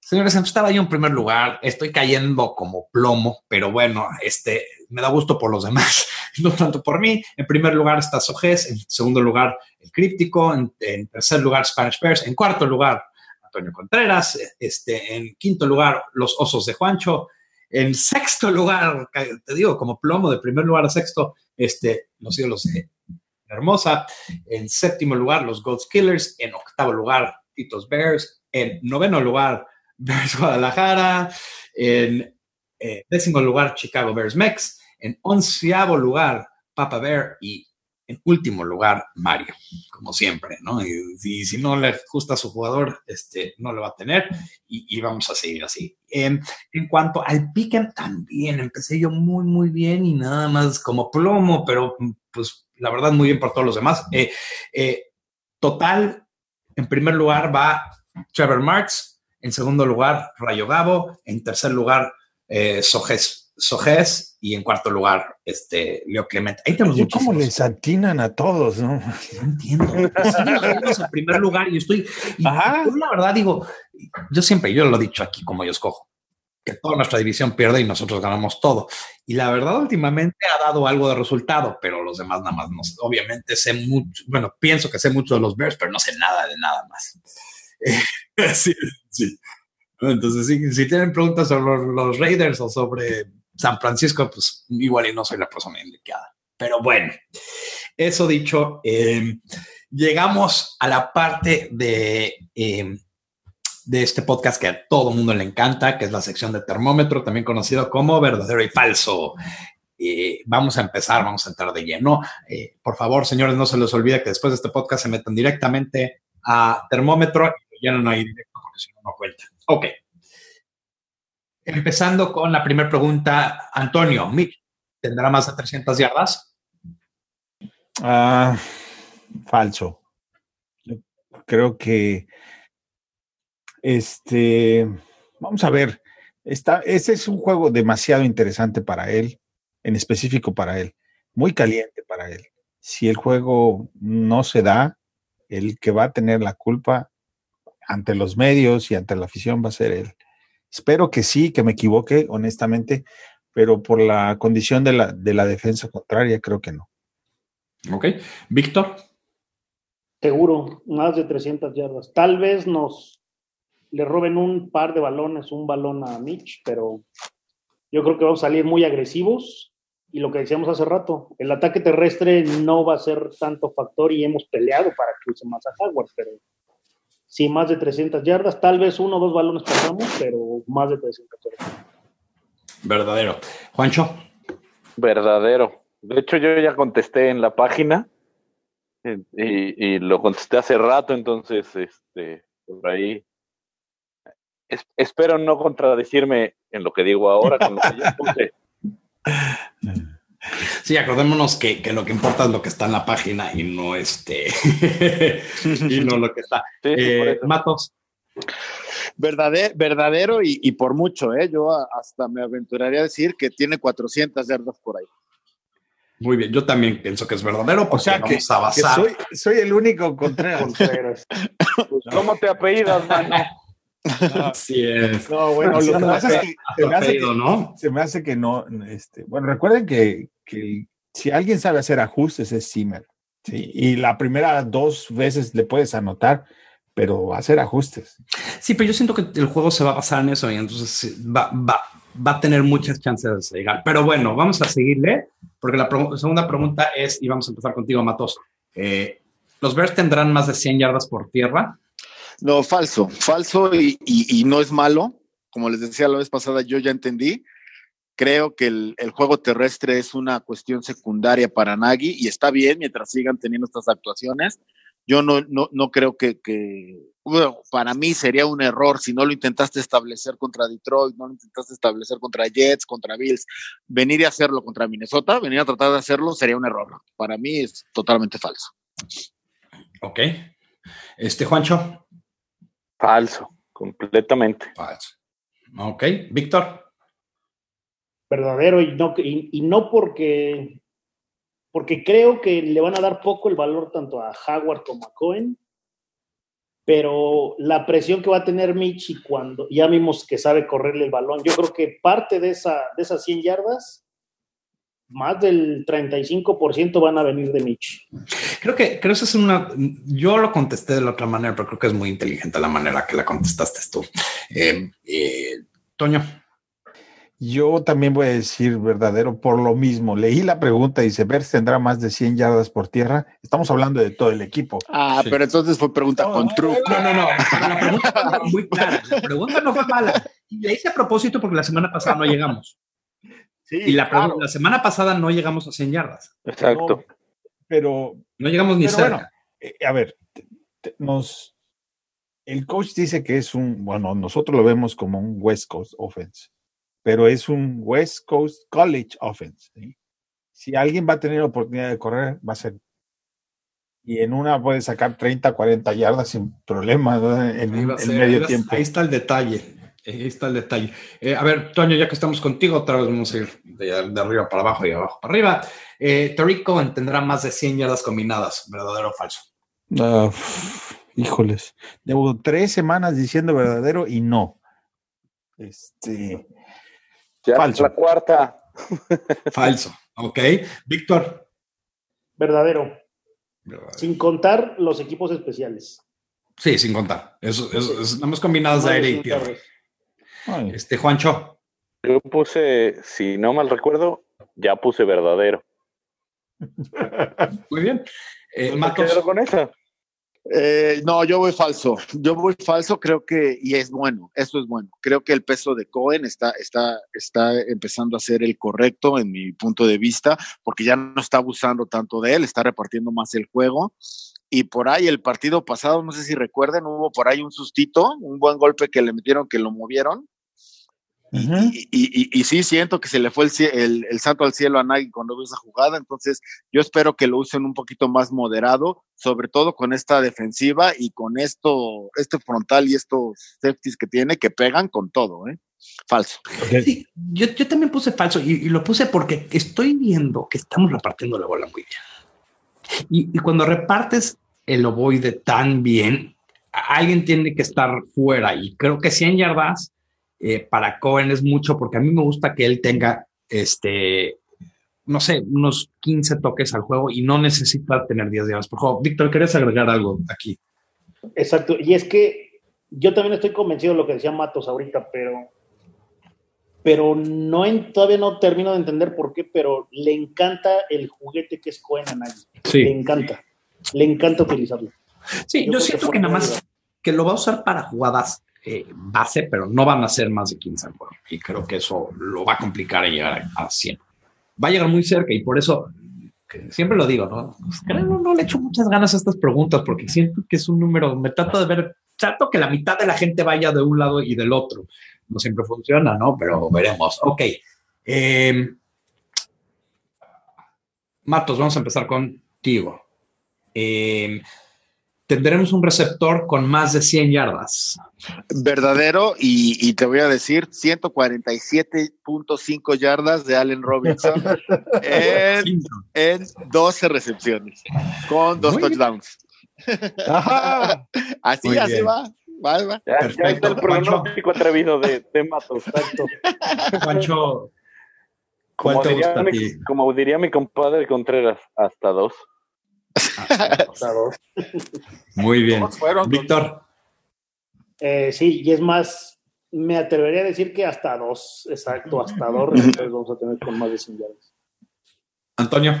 Speaker 3: Señores, estaba yo en primer lugar, estoy cayendo como plomo, pero bueno, este, me da gusto por los demás, (laughs) no tanto por mí. En primer lugar está Sojes, en segundo lugar el Críptico, en, tercer lugar Spanish Bears, en cuarto lugar Antonio Contreras, este, en quinto lugar los Osos de Juancho, en sexto lugar, te digo, como plomo de primer lugar a sexto, este, los ídolos de Hermosa, en séptimo lugar los Goats Killers, en octavo lugar Titos Bears, en noveno lugar (laughs) Bears Guadalajara, en eh, décimo lugar Chicago Bears Mex, en onceavo lugar Papa Bear. Y en último lugar Mario, como siempre, ¿no? Y, si no le gusta a su jugador, este, no lo va a tener. Y, vamos a seguir así. en cuanto al piquen, también empecé yo muy, muy bien y nada más como plomo, pero pues la verdad muy bien por todos los demás. Eh, eh, total, en primer lugar va Trevor Marks, en segundo lugar, Rayo Gabo. En tercer lugar, eh, Sojes, Y en cuarto lugar, este, Leo Clemente.
Speaker 7: Ahí tenemos ¿Cómo les atinan a todos? No,
Speaker 3: no entiendo. en primer lugar y estoy. Ajá. la verdad digo, yo siempre, yo lo he dicho aquí como yo escojo, que toda nuestra división pierde y nosotros ganamos todo. Y la verdad, últimamente ha dado algo de resultado, pero los demás nada más no Obviamente sé mucho, bueno, pienso que sé mucho de los Bears, pero no sé nada de nada más. (laughs) sí, sí. Entonces, si, tienen preguntas sobre los Raiders o sobre San Francisco, pues igual y no soy la persona indicada. Pero bueno, eso dicho, em, llegamos a la parte de, em, de este podcast que a todo mundo le encanta, que es la sección de termómetro, también conocido como verdadero y falso. Vamos a empezar, vamos a entrar de lleno. Eh, por favor, señores, no se les olvide que después de este podcast se metan directamente a termómetro y lo llenan ahí directo porque si no, no cuenta. Ok. Empezando con la primera pregunta, Antonio, Mitch, ¿tendrá más de 300 yardas?
Speaker 7: Ah, falso. Creo que este, vamos a ver, está, ese es un juego demasiado interesante para él, en específico para él, muy caliente para él. Si el juego no se da, el que va a tener la culpa ante los medios y ante la afición va a ser él. Espero que sí, que me equivoque, honestamente, pero por la condición de la, de la defensa contraria, creo que no.
Speaker 3: Ok. Víctor.
Speaker 6: Seguro, más de 300 yardas. Tal vez nos le roben un par de balones, un balón a Mitch, pero yo creo que vamos a salir muy agresivos. Y lo que decíamos hace rato, el ataque terrestre no va a ser tanto factor y hemos peleado para que use más a Howard, pero sí, más de 300 yardas, tal vez uno o dos balones pasamos, pero más de 300 yardas.
Speaker 3: Verdadero. Juancho.
Speaker 4: Verdadero. De hecho, yo ya contesté en la página eh, y, y lo contesté hace rato, entonces, este, por ahí. Es, espero no contradecirme en lo que digo ahora con lo que yo puse. (laughs)
Speaker 3: Sí, acordémonos que, que, lo que importa es lo que está en la página y no este (laughs) y no lo que está.
Speaker 4: Sí,
Speaker 3: Eh, Matos.
Speaker 5: Verdadero, verdadero y, y por mucho, ¿eh? Yo hasta me aventuraría a decir que tiene 400 yardas por ahí.
Speaker 3: Muy bien, yo también pienso que es verdadero, porque
Speaker 7: O sea, que,
Speaker 3: vamos a
Speaker 7: que
Speaker 3: basar.
Speaker 7: soy, soy el único (laughs) Contreras.
Speaker 6: Contreras.
Speaker 4: ¿Cómo te apellidas, mano?
Speaker 3: Así es.
Speaker 7: No, bueno, lo que pasa es que se me hace que,
Speaker 3: ¿no?
Speaker 7: se me hace que no, este, bueno, recuerden que, que si alguien sabe hacer ajustes es Zimmer, ¿sí? Y la primera dos veces le puedes anotar, pero hacer ajustes.
Speaker 3: Sí, pero yo siento que el juego se va a basar en eso y entonces va, va, va a tener muchas chances de llegar. Pero bueno, vamos a seguirle, porque la segunda pregunta es, y vamos a empezar contigo, Matos. Eh, ¿Los Bears tendrán más de 100 yardas por tierra?
Speaker 5: No, falso, falso y, no es malo. Como les decía la vez pasada, yo ya entendí. Creo que el, juego terrestre es una cuestión secundaria para Nagy y está bien mientras sigan teniendo estas actuaciones. Yo no, no, no creo que, bueno, para mí sería un error si no lo intentaste establecer contra Detroit, no lo intentaste establecer contra Jets, contra Bills. Venir y hacerlo contra Minnesota, venir a tratar de hacerlo sería un error. Para mí es totalmente falso.
Speaker 3: Ok. Este, Juancho.
Speaker 4: Falso, completamente.
Speaker 3: Falso. Ok. Víctor.
Speaker 6: Verdadero y no, y, y no porque, porque creo que le van a dar poco el valor tanto a Howard como a Cohen, pero la presión que va a tener Mitch y cuando ya vimos que sabe correrle el balón, yo creo que parte de, esa, de esas 100 yardas, más del 35% van a venir de Mitch.
Speaker 3: Creo que, creo que eso es una. Yo lo contesté de la otra manera, pero creo que es muy inteligente la manera que la contestaste tú. Eh, eh, Toño.
Speaker 7: Yo también voy a decir verdadero por lo mismo. Leí la pregunta y dice, Bers tendrá más de 100 yardas por tierra. Estamos hablando de todo el equipo.
Speaker 5: Ah,
Speaker 3: Sí.
Speaker 5: pero entonces fue pregunta
Speaker 7: No,
Speaker 5: con
Speaker 7: no,
Speaker 5: truco.
Speaker 3: No, no, no. La pregunta fue muy clara. La pregunta no fue mala. Y la hice a propósito porque la semana pasada no llegamos.
Speaker 7: Sí,
Speaker 3: Y la,
Speaker 7: claro,
Speaker 3: la semana pasada no llegamos a 100 yardas.
Speaker 4: Exacto.
Speaker 7: no, pero
Speaker 3: No llegamos ni
Speaker 7: Pero
Speaker 3: cerca.
Speaker 7: bueno, eh, a ver, te- te- nos, el coach dice que es un, bueno, nosotros lo vemos como un West Coast offense, pero es un West Coast College offense. ¿sí? Si alguien va a tener la oportunidad de correr, va a ser. Y en una puede sacar 30, 40 yardas sin problema ¿no? en, en
Speaker 3: ser,
Speaker 7: medio tiempo.
Speaker 3: Ahí está el detalle. Ahí está el detalle. Eh, a ver, Toño, ya que estamos contigo, otra vez vamos a ir de, de arriba para abajo y de abajo para arriba. Eh, Tariq Cohen tendrá más de 100 yardas combinadas, verdadero o falso.
Speaker 7: Uf, híjoles, llevo tres semanas diciendo verdadero y no. Este,
Speaker 4: Ya
Speaker 7: Falso.
Speaker 4: la cuarta. (laughs)
Speaker 3: Falso. Ok. Víctor.
Speaker 6: Verdadero,
Speaker 3: Verdadero.
Speaker 6: sin contar los equipos especiales.
Speaker 3: Sí, sin contar. Eso, eso, es nada más combinadas de aire y
Speaker 6: 100
Speaker 3: tierra.
Speaker 7: Ay,
Speaker 3: Este, Juancho.
Speaker 4: Yo puse, si no mal recuerdo, ya puse verdadero. (laughs)
Speaker 3: Muy bien. Eh,
Speaker 4: Me
Speaker 3: Matos.
Speaker 4: quedo con esa.
Speaker 5: Eh, no, yo voy falso. Yo voy falso, creo que, y es bueno, eso es bueno. Creo que el peso de Cohen está, está, está empezando a ser el correcto en mi punto de vista, porque ya no está abusando tanto de él, está repartiendo más el juego. Y por ahí el partido pasado, no sé si recuerden, hubo por ahí un sustito, un buen golpe que le metieron, que lo movieron. y, y, y, sí siento que se le fue el, el, el, santo al cielo a Nagy cuando vio esa jugada, entonces yo espero que lo usen un poquito más moderado, sobre todo con esta defensiva y con esto, este frontal y estos safeties que tiene que pegan con todo, ¿eh? Falso.
Speaker 3: Sí, yo, yo, también puse falso y, y, lo puse porque estoy viendo que estamos repartiendo la bola muy bien. Y, cuando repartes el ovoide tan bien, alguien tiene que estar fuera y creo que 100 yardas eh, para Cohen es mucho porque a mí me gusta que él tenga este no sé, unos 15 toques al juego y no necesita tener 10 yardas por juego. Víctor, ¿querés agregar algo aquí?
Speaker 6: Exacto, y es que yo también estoy convencido de lo que decía Matos ahorita, pero pero no en, todavía no termino de entender por qué, pero le encanta el juguete que es Cohen a nadie.
Speaker 3: Sí.
Speaker 6: Le encanta. Le encanta utilizarlo.
Speaker 3: Sí, yo, yo siento que, que nada más que lo va a usar para jugadas eh, base, pero no van a ser más de 15 al juego. Y creo que eso lo va a complicar a llegar a, a 100. Va a llegar muy cerca y por eso siempre lo digo, ¿no? Pues, no, no le echo muchas ganas a estas preguntas porque siento que es un número, me trato de ver, trato que la mitad de la gente vaya de un lado y del otro no siempre funciona, ¿no? Pero veremos. Ok. Eh, Matos, vamos a empezar contigo. Eh, tendremos un receptor con más de 100 yardas.
Speaker 5: Verdadero, y, y te voy a decir 147.5 yardas de Allen Robinson (laughs) en, en, 12 recepciones, con dos Muy touchdowns. Ajá. (laughs) Así, así va. Va, va.
Speaker 4: Ya, ya, está el pronóstico atrevido de, de Matos.
Speaker 3: Pancho,
Speaker 4: como diría, mi, como diría, mi, compadre Contreras, hasta dos.
Speaker 3: Hasta dos. Muy bien. Víctor.
Speaker 6: Eh, sí, y es más, me atrevería a decir que hasta dos, exacto, hasta dos vamos a tener con más de 100 yardas.
Speaker 3: Antonio.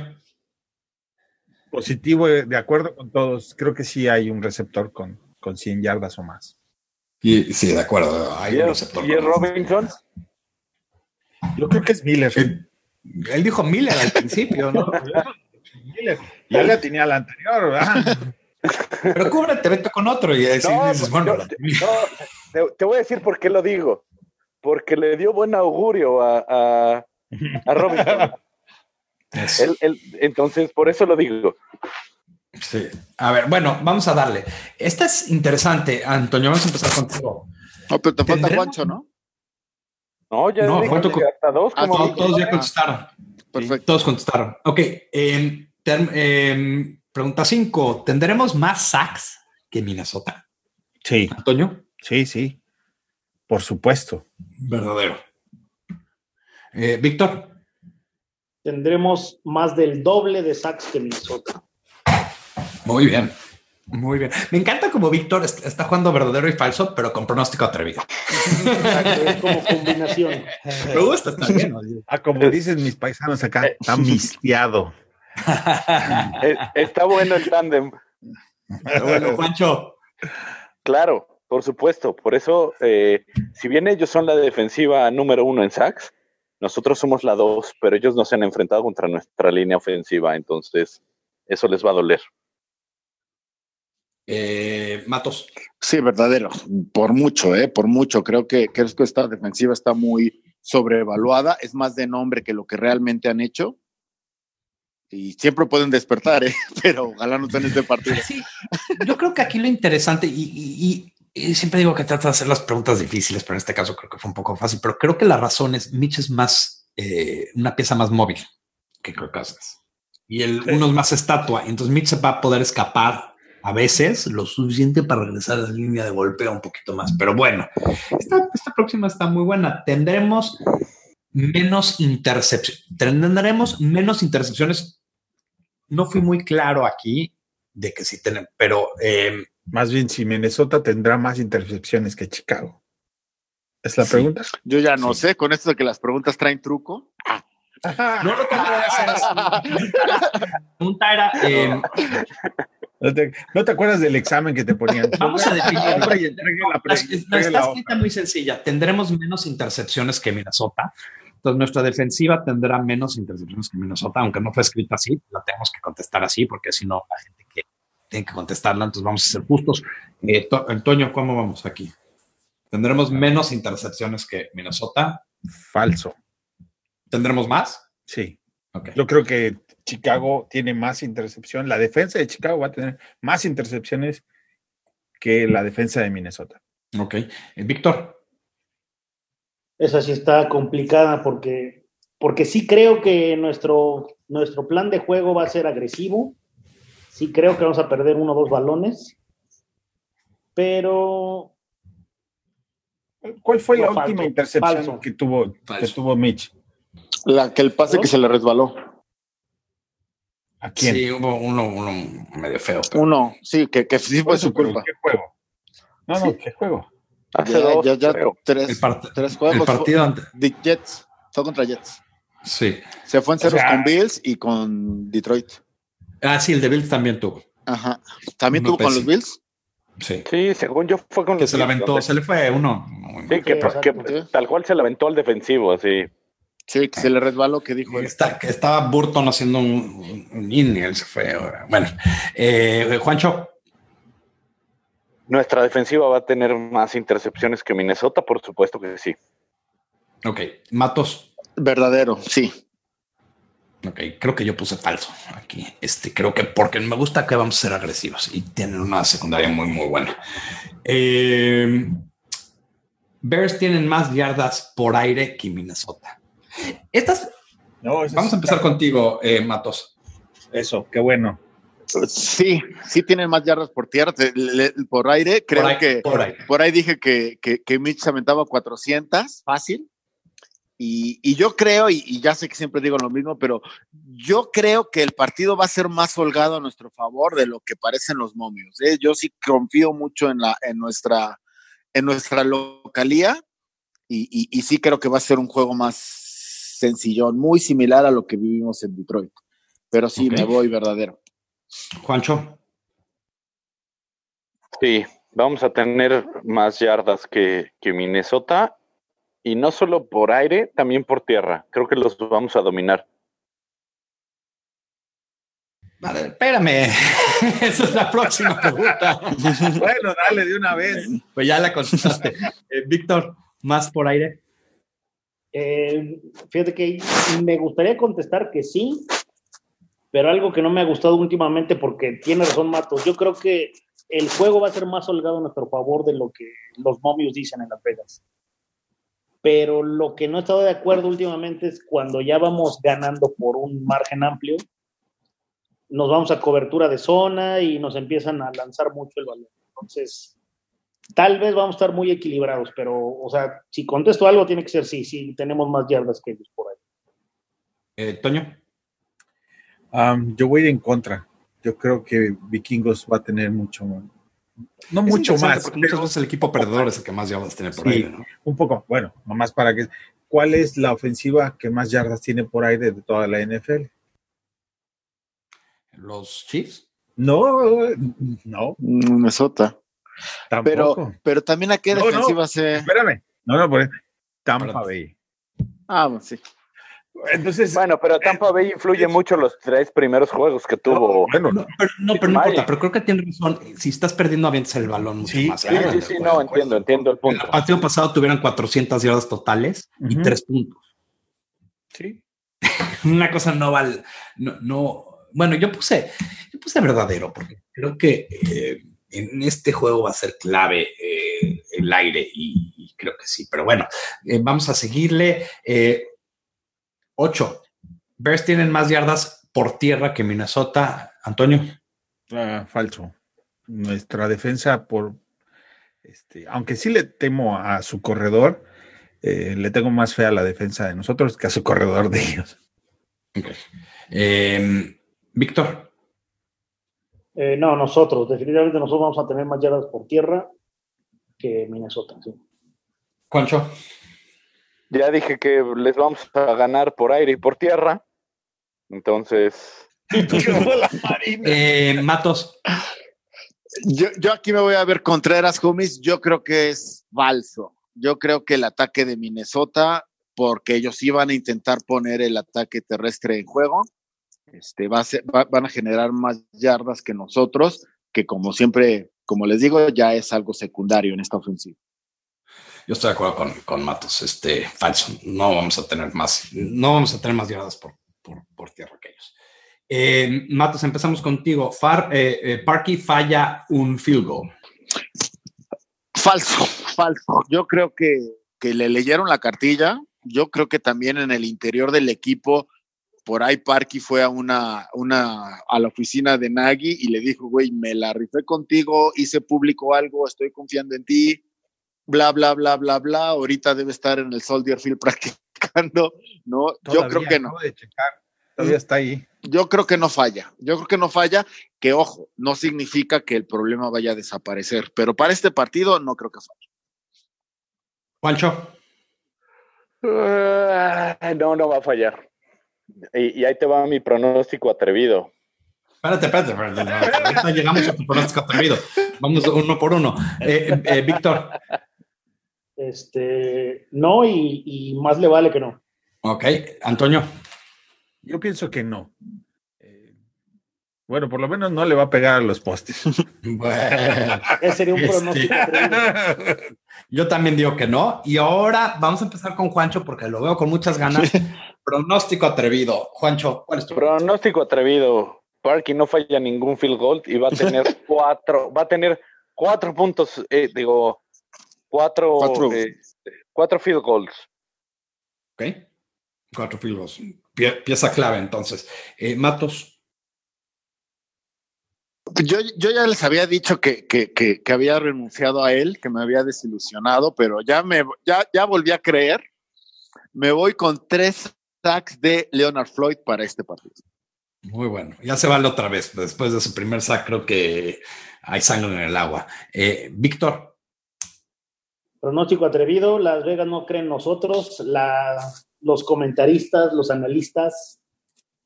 Speaker 7: Positivo, de acuerdo con todos. Creo que sí hay un receptor con, con 100 yardas o más.
Speaker 3: Y, sí, de acuerdo. Hay
Speaker 4: ¿Y,
Speaker 3: un
Speaker 4: receptor ¿y Robinson?
Speaker 7: Yo creo que es Miller.
Speaker 3: Él, él dijo Miller al principio, ¿no? (laughs)
Speaker 7: Miller. Ya la tenía la anterior, ¿verdad? (laughs)
Speaker 3: Pero cúbrete, vete con otro y decir,
Speaker 4: no,
Speaker 3: dices, bueno,
Speaker 4: yo, no, te, te, voy a decir por qué lo digo. Porque le dio buen augurio a, a, a Robinson. (laughs) él, él, entonces, por eso lo digo.
Speaker 3: Sí. A ver, bueno, vamos a darle. Esta es interesante, Antonio. Vamos a empezar contigo.
Speaker 5: No, pero te falta Juancho, ¿no?
Speaker 4: No, ya
Speaker 3: no,
Speaker 4: hasta dos.
Speaker 3: Ah, todos, todos ya contestaron.
Speaker 5: Perfecto.
Speaker 3: Sí, todos contestaron. Ok. Eh, eh, pregunta 5. ¿Tendremos más sacks que Minnesota?
Speaker 7: Sí.
Speaker 3: Antonio.
Speaker 7: Sí, sí. Por supuesto.
Speaker 3: Verdadero. Eh, Víctor.
Speaker 6: Tendremos más del doble de sacks que Minnesota.
Speaker 3: Muy bien. Muy bien. Me encanta como Víctor está jugando verdadero y falso, pero con pronóstico atrevido.
Speaker 6: es como combinación. (laughs)
Speaker 3: Me gusta, está bien.
Speaker 7: Ah, como dicen mis paisanos acá, está mistiado. (laughs)
Speaker 4: está bueno el tándem.
Speaker 3: Bueno, Juancho.
Speaker 4: Claro, por supuesto. Por eso, eh, si bien ellos son la defensiva número uno en sacks, nosotros somos la dos, pero ellos no se han enfrentado contra nuestra línea ofensiva, entonces eso les va a doler.
Speaker 3: Eh, Matos.
Speaker 5: Sí, verdadero. Por mucho, ¿eh? Por mucho. Creo que, creo que esta defensiva está muy sobrevaluada. Es más de nombre que lo que realmente han hecho. Y siempre pueden despertar, ¿eh? (laughs) Pero ojalá no estén este partido.
Speaker 3: Sí, yo creo que aquí lo interesante, y, y, y, siempre digo que trata de hacer las preguntas difíciles, pero en este caso creo que fue un poco fácil. Pero creo que la razón es Mitch es más, eh, una pieza más móvil que Kirk Cousins. Y el, sí. uno es más estatua. Entonces Mitch se va a poder escapar a veces lo suficiente para regresar a la línea de golpeo un poquito más. Pero bueno, esta, esta próxima está muy buena. Tendremos menos intercepciones. Tendremos menos intercepciones. No fui muy claro aquí de que sí tenemos, pero eh,
Speaker 7: más bien si Minnesota tendrá más intercepciones que Chicago. ¿Es la sí. pregunta?
Speaker 5: Yo ya no sí. sé, con esto de que las preguntas traen truco.
Speaker 3: No lo que voy a hacer es. La pregunta era. Eh,
Speaker 7: ¿No te, ¿No te, acuerdas del examen que te ponían? (laughs)
Speaker 3: Vamos a definir. La, está escrita muy sencilla. Tendremos menos intercepciones que Minnesota. Entonces, nuestra defensiva tendrá menos intercepciones que Minnesota, aunque no fue escrita así, la tenemos que contestar así, porque si no, la gente que tienen que contestarla, entonces vamos a ser justos. Eh, To- Antonio, ¿cómo vamos aquí? ¿Tendremos menos intercepciones que Minnesota?
Speaker 7: Falso.
Speaker 3: ¿Tendremos más?
Speaker 7: Sí.
Speaker 3: Ok.
Speaker 7: Yo creo que Chicago tiene más intercepción. La defensa de Chicago va a tener más intercepciones que la defensa de Minnesota.
Speaker 3: Ok. Víctor,
Speaker 6: Esa sí está complicada porque, porque sí creo que nuestro, nuestro plan de juego va a ser agresivo. Sí creo que vamos a perder uno o dos balones. Pero
Speaker 7: ¿Cuál fue la
Speaker 6: falso,
Speaker 7: última intercepción
Speaker 6: falso.
Speaker 7: que tuvo, que tuvo Mitch?
Speaker 5: La que el pase que se le resbaló.
Speaker 7: ¿A quién?
Speaker 3: sí, hubo uno, uno medio feo. pero-
Speaker 5: Uno, sí, que, que sí fue su culpa.
Speaker 7: ¿Qué juego? No, no, ¿qué juego?
Speaker 4: Hace
Speaker 5: Ya,
Speaker 4: dos,
Speaker 5: ya.
Speaker 3: El,
Speaker 5: tres, tres
Speaker 3: el
Speaker 5: juegos.
Speaker 3: partido ante-
Speaker 5: De Jets. Fue contra Jets.
Speaker 3: Sí.
Speaker 5: Se fue en ceros
Speaker 7: sea-
Speaker 5: con Bills y con Detroit.
Speaker 3: Ah, sí, el de Bills también tuvo.
Speaker 5: Ajá. ¿También
Speaker 3: Uno
Speaker 5: tuvo con los. Bills?
Speaker 3: Sí.
Speaker 4: Sí, según yo fue con
Speaker 3: Que
Speaker 4: los
Speaker 3: se
Speaker 4: Bills,
Speaker 3: aventó,
Speaker 4: donde-
Speaker 3: se le fue uno.
Speaker 4: Sí, que,
Speaker 6: Sí,
Speaker 4: pues, que tal cual se la aventó al defensivo, así.
Speaker 5: Sí, que se le resbaló, que dijo él.
Speaker 3: Está, que estaba Burton haciendo un, un in y él se fue. Bueno, eh, Juancho,
Speaker 4: Nuestra defensiva va a tener más intercepciones que Minnesota, por supuesto que sí.
Speaker 3: ok. Matos,
Speaker 5: Verdadero, sí.
Speaker 3: ok. Creo que yo puse falso aquí. Este, creo que porque me gusta que vamos a ser agresivos y tienen una secundaria muy, muy buena. Eh, Bears tienen más yardas por aire que Minnesota. Estas,
Speaker 7: No,
Speaker 3: vamos a empezar
Speaker 7: está-
Speaker 3: contigo, eh, Matos.
Speaker 7: Eso, qué bueno.
Speaker 5: Sí, sí tienen más yardas por tierra, por aire. Creo
Speaker 3: Por ahí-
Speaker 5: que
Speaker 3: por ahí.
Speaker 5: por ahí dije que, que, que Mitch se aventaba 400, fácil. Y, y yo creo, y, y ya sé que siempre digo lo mismo, pero yo creo que el partido va a ser más holgado a nuestro favor de lo que parecen los momios. ¿eh? Yo sí confío mucho en, la, en, nuestra, en nuestra localía y, y- y sí creo que va a ser un juego más sencillón, muy similar a lo que vivimos en Detroit. Pero sí, me voy verdadero.
Speaker 3: Juancho,
Speaker 4: Sí, vamos a tener más yardas que, que Minnesota. Y no solo por aire, también por tierra. Creo que los vamos a dominar.
Speaker 3: Vale, espérame. (laughs) Esa es la próxima pregunta. (laughs)
Speaker 7: Bueno, dale de una vez.
Speaker 3: Pues ya la contestaste. (laughs) Eh, Víctor, más por aire.
Speaker 6: Eh, fíjate que me gustaría contestar que sí, pero algo que no me ha gustado últimamente porque tiene razón Matos, yo creo que el juego va a ser más holgado a nuestro favor de lo que los momios dicen en Las Vegas. Pero lo que no he estado de acuerdo últimamente es cuando ya vamos ganando por un margen amplio, nos vamos a cobertura de zona y nos empiezan a lanzar mucho el balón. Entonces, tal vez vamos a estar muy equilibrados, pero, o sea, si contesto algo, tiene que ser sí, sí, tenemos más yardas que ellos por ahí.
Speaker 3: Eh, Toño,
Speaker 7: yo voy en contra. Yo creo que Vikingos va a tener mucho, no
Speaker 3: Es
Speaker 7: mucho más,
Speaker 3: Porque muchas
Speaker 7: pero
Speaker 3: veces el equipo perdedor es el que más yardas tiene por
Speaker 7: Sí.
Speaker 3: aire, ¿no?
Speaker 7: un poco, bueno, nomás para que. ¿Cuál es la ofensiva que más yardas tiene por aire de toda la NFL?
Speaker 3: Los Chiefs.
Speaker 7: No, no,
Speaker 5: Minnesota.
Speaker 7: Tampoco.
Speaker 5: Pero, pero también a qué
Speaker 7: No, no.
Speaker 5: defensiva se.
Speaker 7: Espérame. No, no, por Tampa. Bay.
Speaker 5: Ah, bueno, sí.
Speaker 7: Entonces,
Speaker 4: Bueno, pero Tampa Bay influye mucho los tres primeros juegos que tuvo.
Speaker 7: bueno,
Speaker 3: No, pero no, pero no importa. Pero creo que tiene razón. Si estás perdiendo, avientas el balón mucho
Speaker 7: Sí,
Speaker 3: más.
Speaker 7: sí,
Speaker 4: Sí, no, entiendo, entiendo el punto.
Speaker 3: El partido pasado tuvieron 400 yardas totales y. 3 puntos.
Speaker 7: sí. (laughs)
Speaker 3: Una cosa no vale. No, no. Bueno, yo puse, yo puse verdadero porque creo que eh, en este juego va a ser clave eh, el aire y, y creo que sí. Pero bueno, eh, vamos a seguirle. Eh, ocho. Bears tienen más yardas por tierra que Minnesota. Antonio.
Speaker 7: Ah, falso. Nuestra defensa, por este, aunque sí le temo a su corredor, le tengo más fe a la defensa de nosotros que a su corredor de ellos.
Speaker 3: Eh, Víctor.
Speaker 6: Eh, no, nosotros, definitivamente nosotros vamos a tener más yardas por tierra que Minnesota. sí.
Speaker 3: Concho.
Speaker 4: Ya dije que les vamos a ganar por aire y por tierra. Entonces, (laughs)
Speaker 3: Eh, Matos.
Speaker 5: Yo, yo aquí me voy a ver Contreras, homies. Yo creo que es falso. Yo creo que el ataque de Minnesota, porque ellos iban a intentar poner el ataque terrestre en juego, este, va a ser- va- van a generar más yardas que nosotros, que como siempre, como les digo, ya es algo secundario en esta ofensiva.
Speaker 3: Yo estoy de acuerdo con, con Matos, este falso. No vamos a tener más, no vamos a tener más yardas por, por, por tierra que ellos. Eh, Matos, empezamos contigo. Far, eh, eh, Parky falla un field goal.
Speaker 5: Falso, falso. Yo creo que, que le leyeron la cartilla. Yo creo que también en el interior del equipo, por ahí Parky fue a una, una, a la oficina de Nagy y le dijo, güey, me la rifé contigo, hice público algo, estoy confiando en ti, bla, bla, bla, bla, bla. Ahorita debe estar en el Soldier Field (laughs) practicando, ¿no? Yo creo que no.
Speaker 7: acabo de checar, todavía está ahí.
Speaker 5: Yo creo que no falla. Yo creo que no falla, que ojo, no significa que el problema vaya a desaparecer, pero para este partido no creo que falle.
Speaker 3: Juancho,
Speaker 4: Ah, no, no va a fallar. Y, y ahí te va mi pronóstico atrevido.
Speaker 3: espérate, espérate, espérate. Ahorita llegamos a tu pronóstico atrevido. Vamos uno por uno. Eh, eh, Víctor,
Speaker 6: Este, no, y, y más le vale que no.
Speaker 3: ok. Antonio,
Speaker 7: Yo pienso que no. Bueno, por lo menos no le va a pegar a los postes. (laughs)
Speaker 3: bueno,
Speaker 6: Ese sería un
Speaker 3: Este-
Speaker 6: pronóstico atrevido.
Speaker 3: yo también digo que no. Y ahora vamos a empezar con Juancho porque lo veo con muchas ganas. Pronóstico atrevido. Juancho, ¿cuál es tu
Speaker 4: Pronóstico atrevido. Parky no falla ningún field goal y va a tener (laughs) cuatro, va a tener cuatro puntos, eh, digo, cuatro,
Speaker 5: Cuatro.
Speaker 4: eh, cuatro field goals.
Speaker 3: Ok. Cuatro field goals. Pie- pieza clave, entonces. Eh, Matos.
Speaker 5: Yo, yo ya les había dicho que, que, que, que había renunciado a él, que me había desilusionado, pero ya me ya, ya volví a creer. Me voy con tres sacks de Leonard Floyd para este partido.
Speaker 3: Muy bueno. Ya se vale otra vez. Después de su primer sack, creo que hay sangre en el agua. Eh, Víctor.
Speaker 6: Pronóstico atrevido, Las Vegas no creen nosotros, la, los comentaristas, los analistas,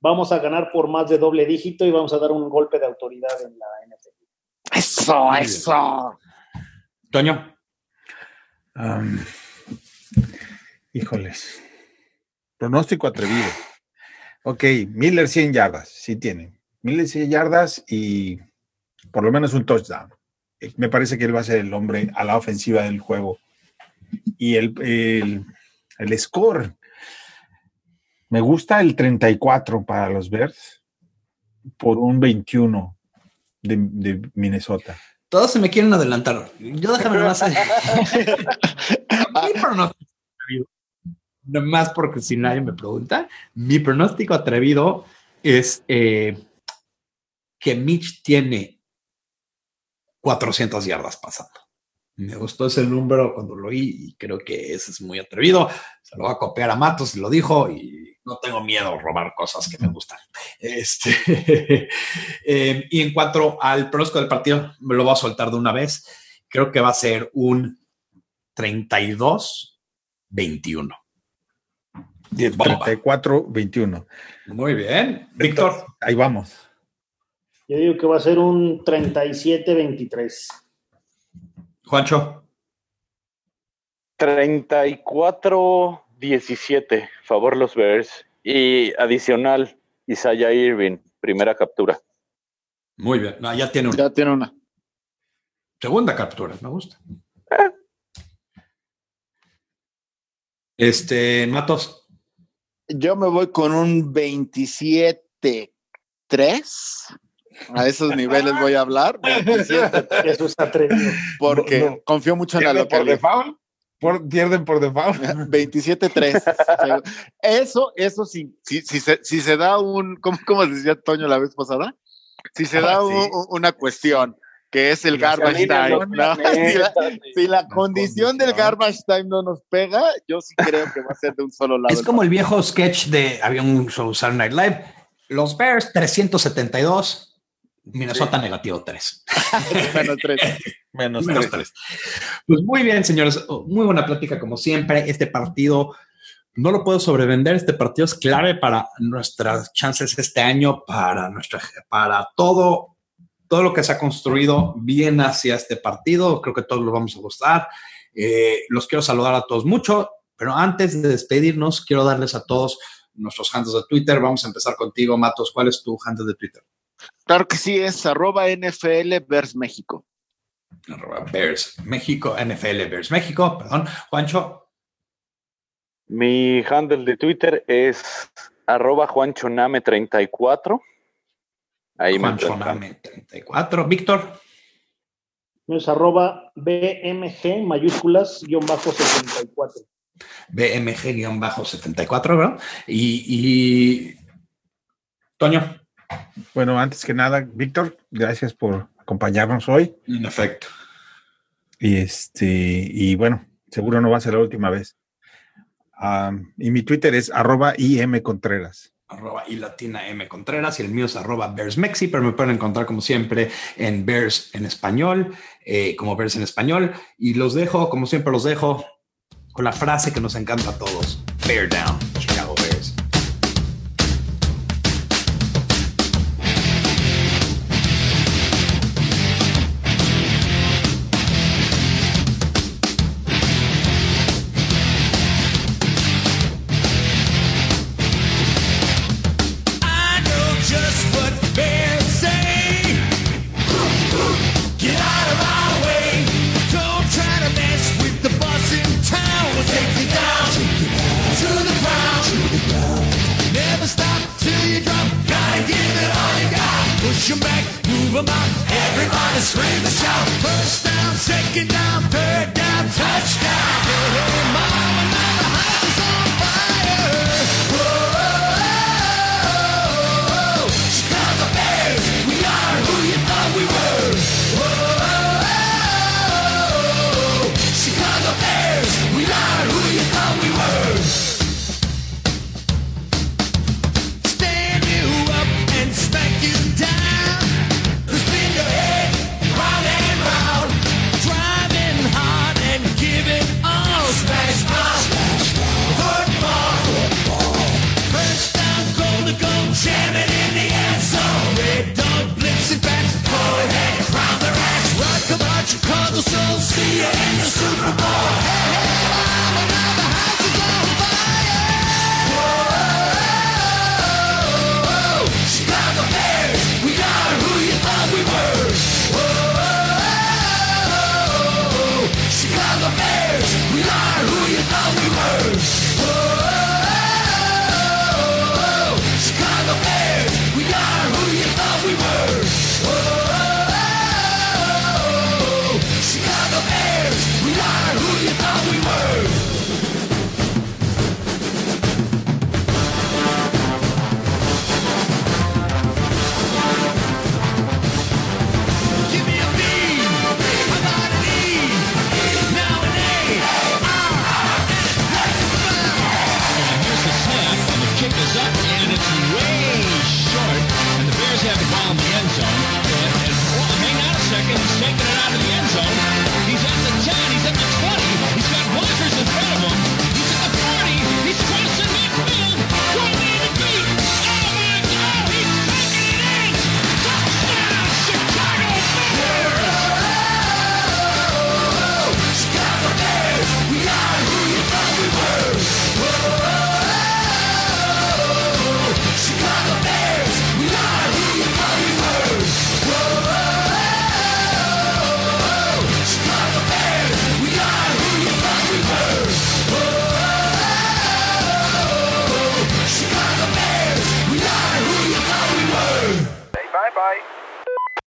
Speaker 6: vamos a ganar por más de doble dígito y vamos a dar un golpe de autoridad en la NFL.
Speaker 5: Eso, eso.
Speaker 3: Toño.
Speaker 7: Am, híjoles. Pronóstico atrevido. Ok, Miller 100 yardas, sí tiene. Miller 100 yardas y por lo menos un touchdown. Eh, Me parece que él va a ser el hombre a la ofensiva del juego. Y el, el, el score. Me gusta el 34 para los Bears por un 21 de, de Minnesota.
Speaker 3: Todos se me quieren adelantar. Yo déjame nomás. (laughs) mi pronóstico atrevido, nomás porque si nadie me pregunta, mi pronóstico atrevido es eh, que Mitch tiene 400 yardas pasando. Me gustó ese número cuando lo oí y creo que ese es muy atrevido. Se lo va a copiar a Matos y lo dijo y no tengo miedo a robar cosas que me gustan. Este, (laughs) eh, y en cuanto al pronóstico del partido, me lo voy a soltar de una vez. Creo que va a ser un 32-21. Bomba.
Speaker 7: 34-21.
Speaker 3: Muy bien. Víctor.
Speaker 7: Ahí vamos.
Speaker 6: Yo digo que va a ser un 37-23.
Speaker 3: Juancho.
Speaker 4: 34-17, favor los Bears. Y adicional, Isaiah Irving, primera captura.
Speaker 3: Muy bien. No, ya tiene una
Speaker 5: Ya tiene una.
Speaker 3: segunda captura. Me gusta. Este, Matos.
Speaker 5: Yo me voy con un 27-3. A esos (laughs) niveles voy a hablar. 27, (laughs)
Speaker 6: Eso es atrevido.
Speaker 5: porque
Speaker 7: No, no.
Speaker 5: confío mucho en la
Speaker 7: ¿Pierden por
Speaker 5: localidad.
Speaker 7: default? Por- ¿Pierden por default? (laughs)
Speaker 5: 27-3. Eso, eso si, si, si, se, si se da un, ¿cómo, cómo decía Toño la vez pasada? Si se da
Speaker 7: Ah,
Speaker 5: un-
Speaker 7: sí.
Speaker 5: un- una cuestión, que es el garbage time.
Speaker 4: no (laughs)
Speaker 5: Si la, si la condición del
Speaker 7: condición.
Speaker 5: garbage time no nos pega, yo sí creo que va a ser de un solo lado.
Speaker 3: Es como el viejo sketch de había un show Saturday Night Live. Los Bears 372, Minnesota negativo 3. (laughs)
Speaker 5: Menos tres. (laughs)
Speaker 7: Menos
Speaker 3: Menos
Speaker 7: tres.
Speaker 3: tres. Pues muy bien, señores. Muy buena plática, como siempre. Este partido no lo puedo sobrevender. Este partido es clave para nuestras chances este año, para nuestra, para todo, todo lo que se ha construido bien hacia este partido. Creo que todos lo vamos a gustar. Eh, los quiero saludar a todos mucho, pero antes de despedirnos, quiero darles a todos nuestros handles de Twitter. Vamos a empezar contigo, Matos. ¿Cuál es tu handle de Twitter?
Speaker 5: Claro que sí, es arroba NFL Bears México.
Speaker 8: Arroba Bears México, NFL Bears México, perdón. Juancho.
Speaker 4: Mi handle de Twitter es arroba juanchoname34. Ahí
Speaker 8: Juanchoname34. Víctor.
Speaker 6: Es arroba BMG mayúsculas guion bajo 74.
Speaker 8: BMG guion bajo 74, ¿verdad? Y, y... Toño.
Speaker 7: Bueno, antes que nada, Víctor, gracias por acompañarnos hoy.
Speaker 8: En efecto.
Speaker 7: Y este, y bueno, seguro no va a ser la última vez. Y mi Twitter es arroba imcontreras.
Speaker 8: Arroba y latina M Contreras y el mío es arroba Bears Mexi, pero me pueden encontrar como siempre en Bears en español, eh, como Bears en español. Y los dejo, como siempre los dejo, con la frase que nos encanta a todos. Bear down.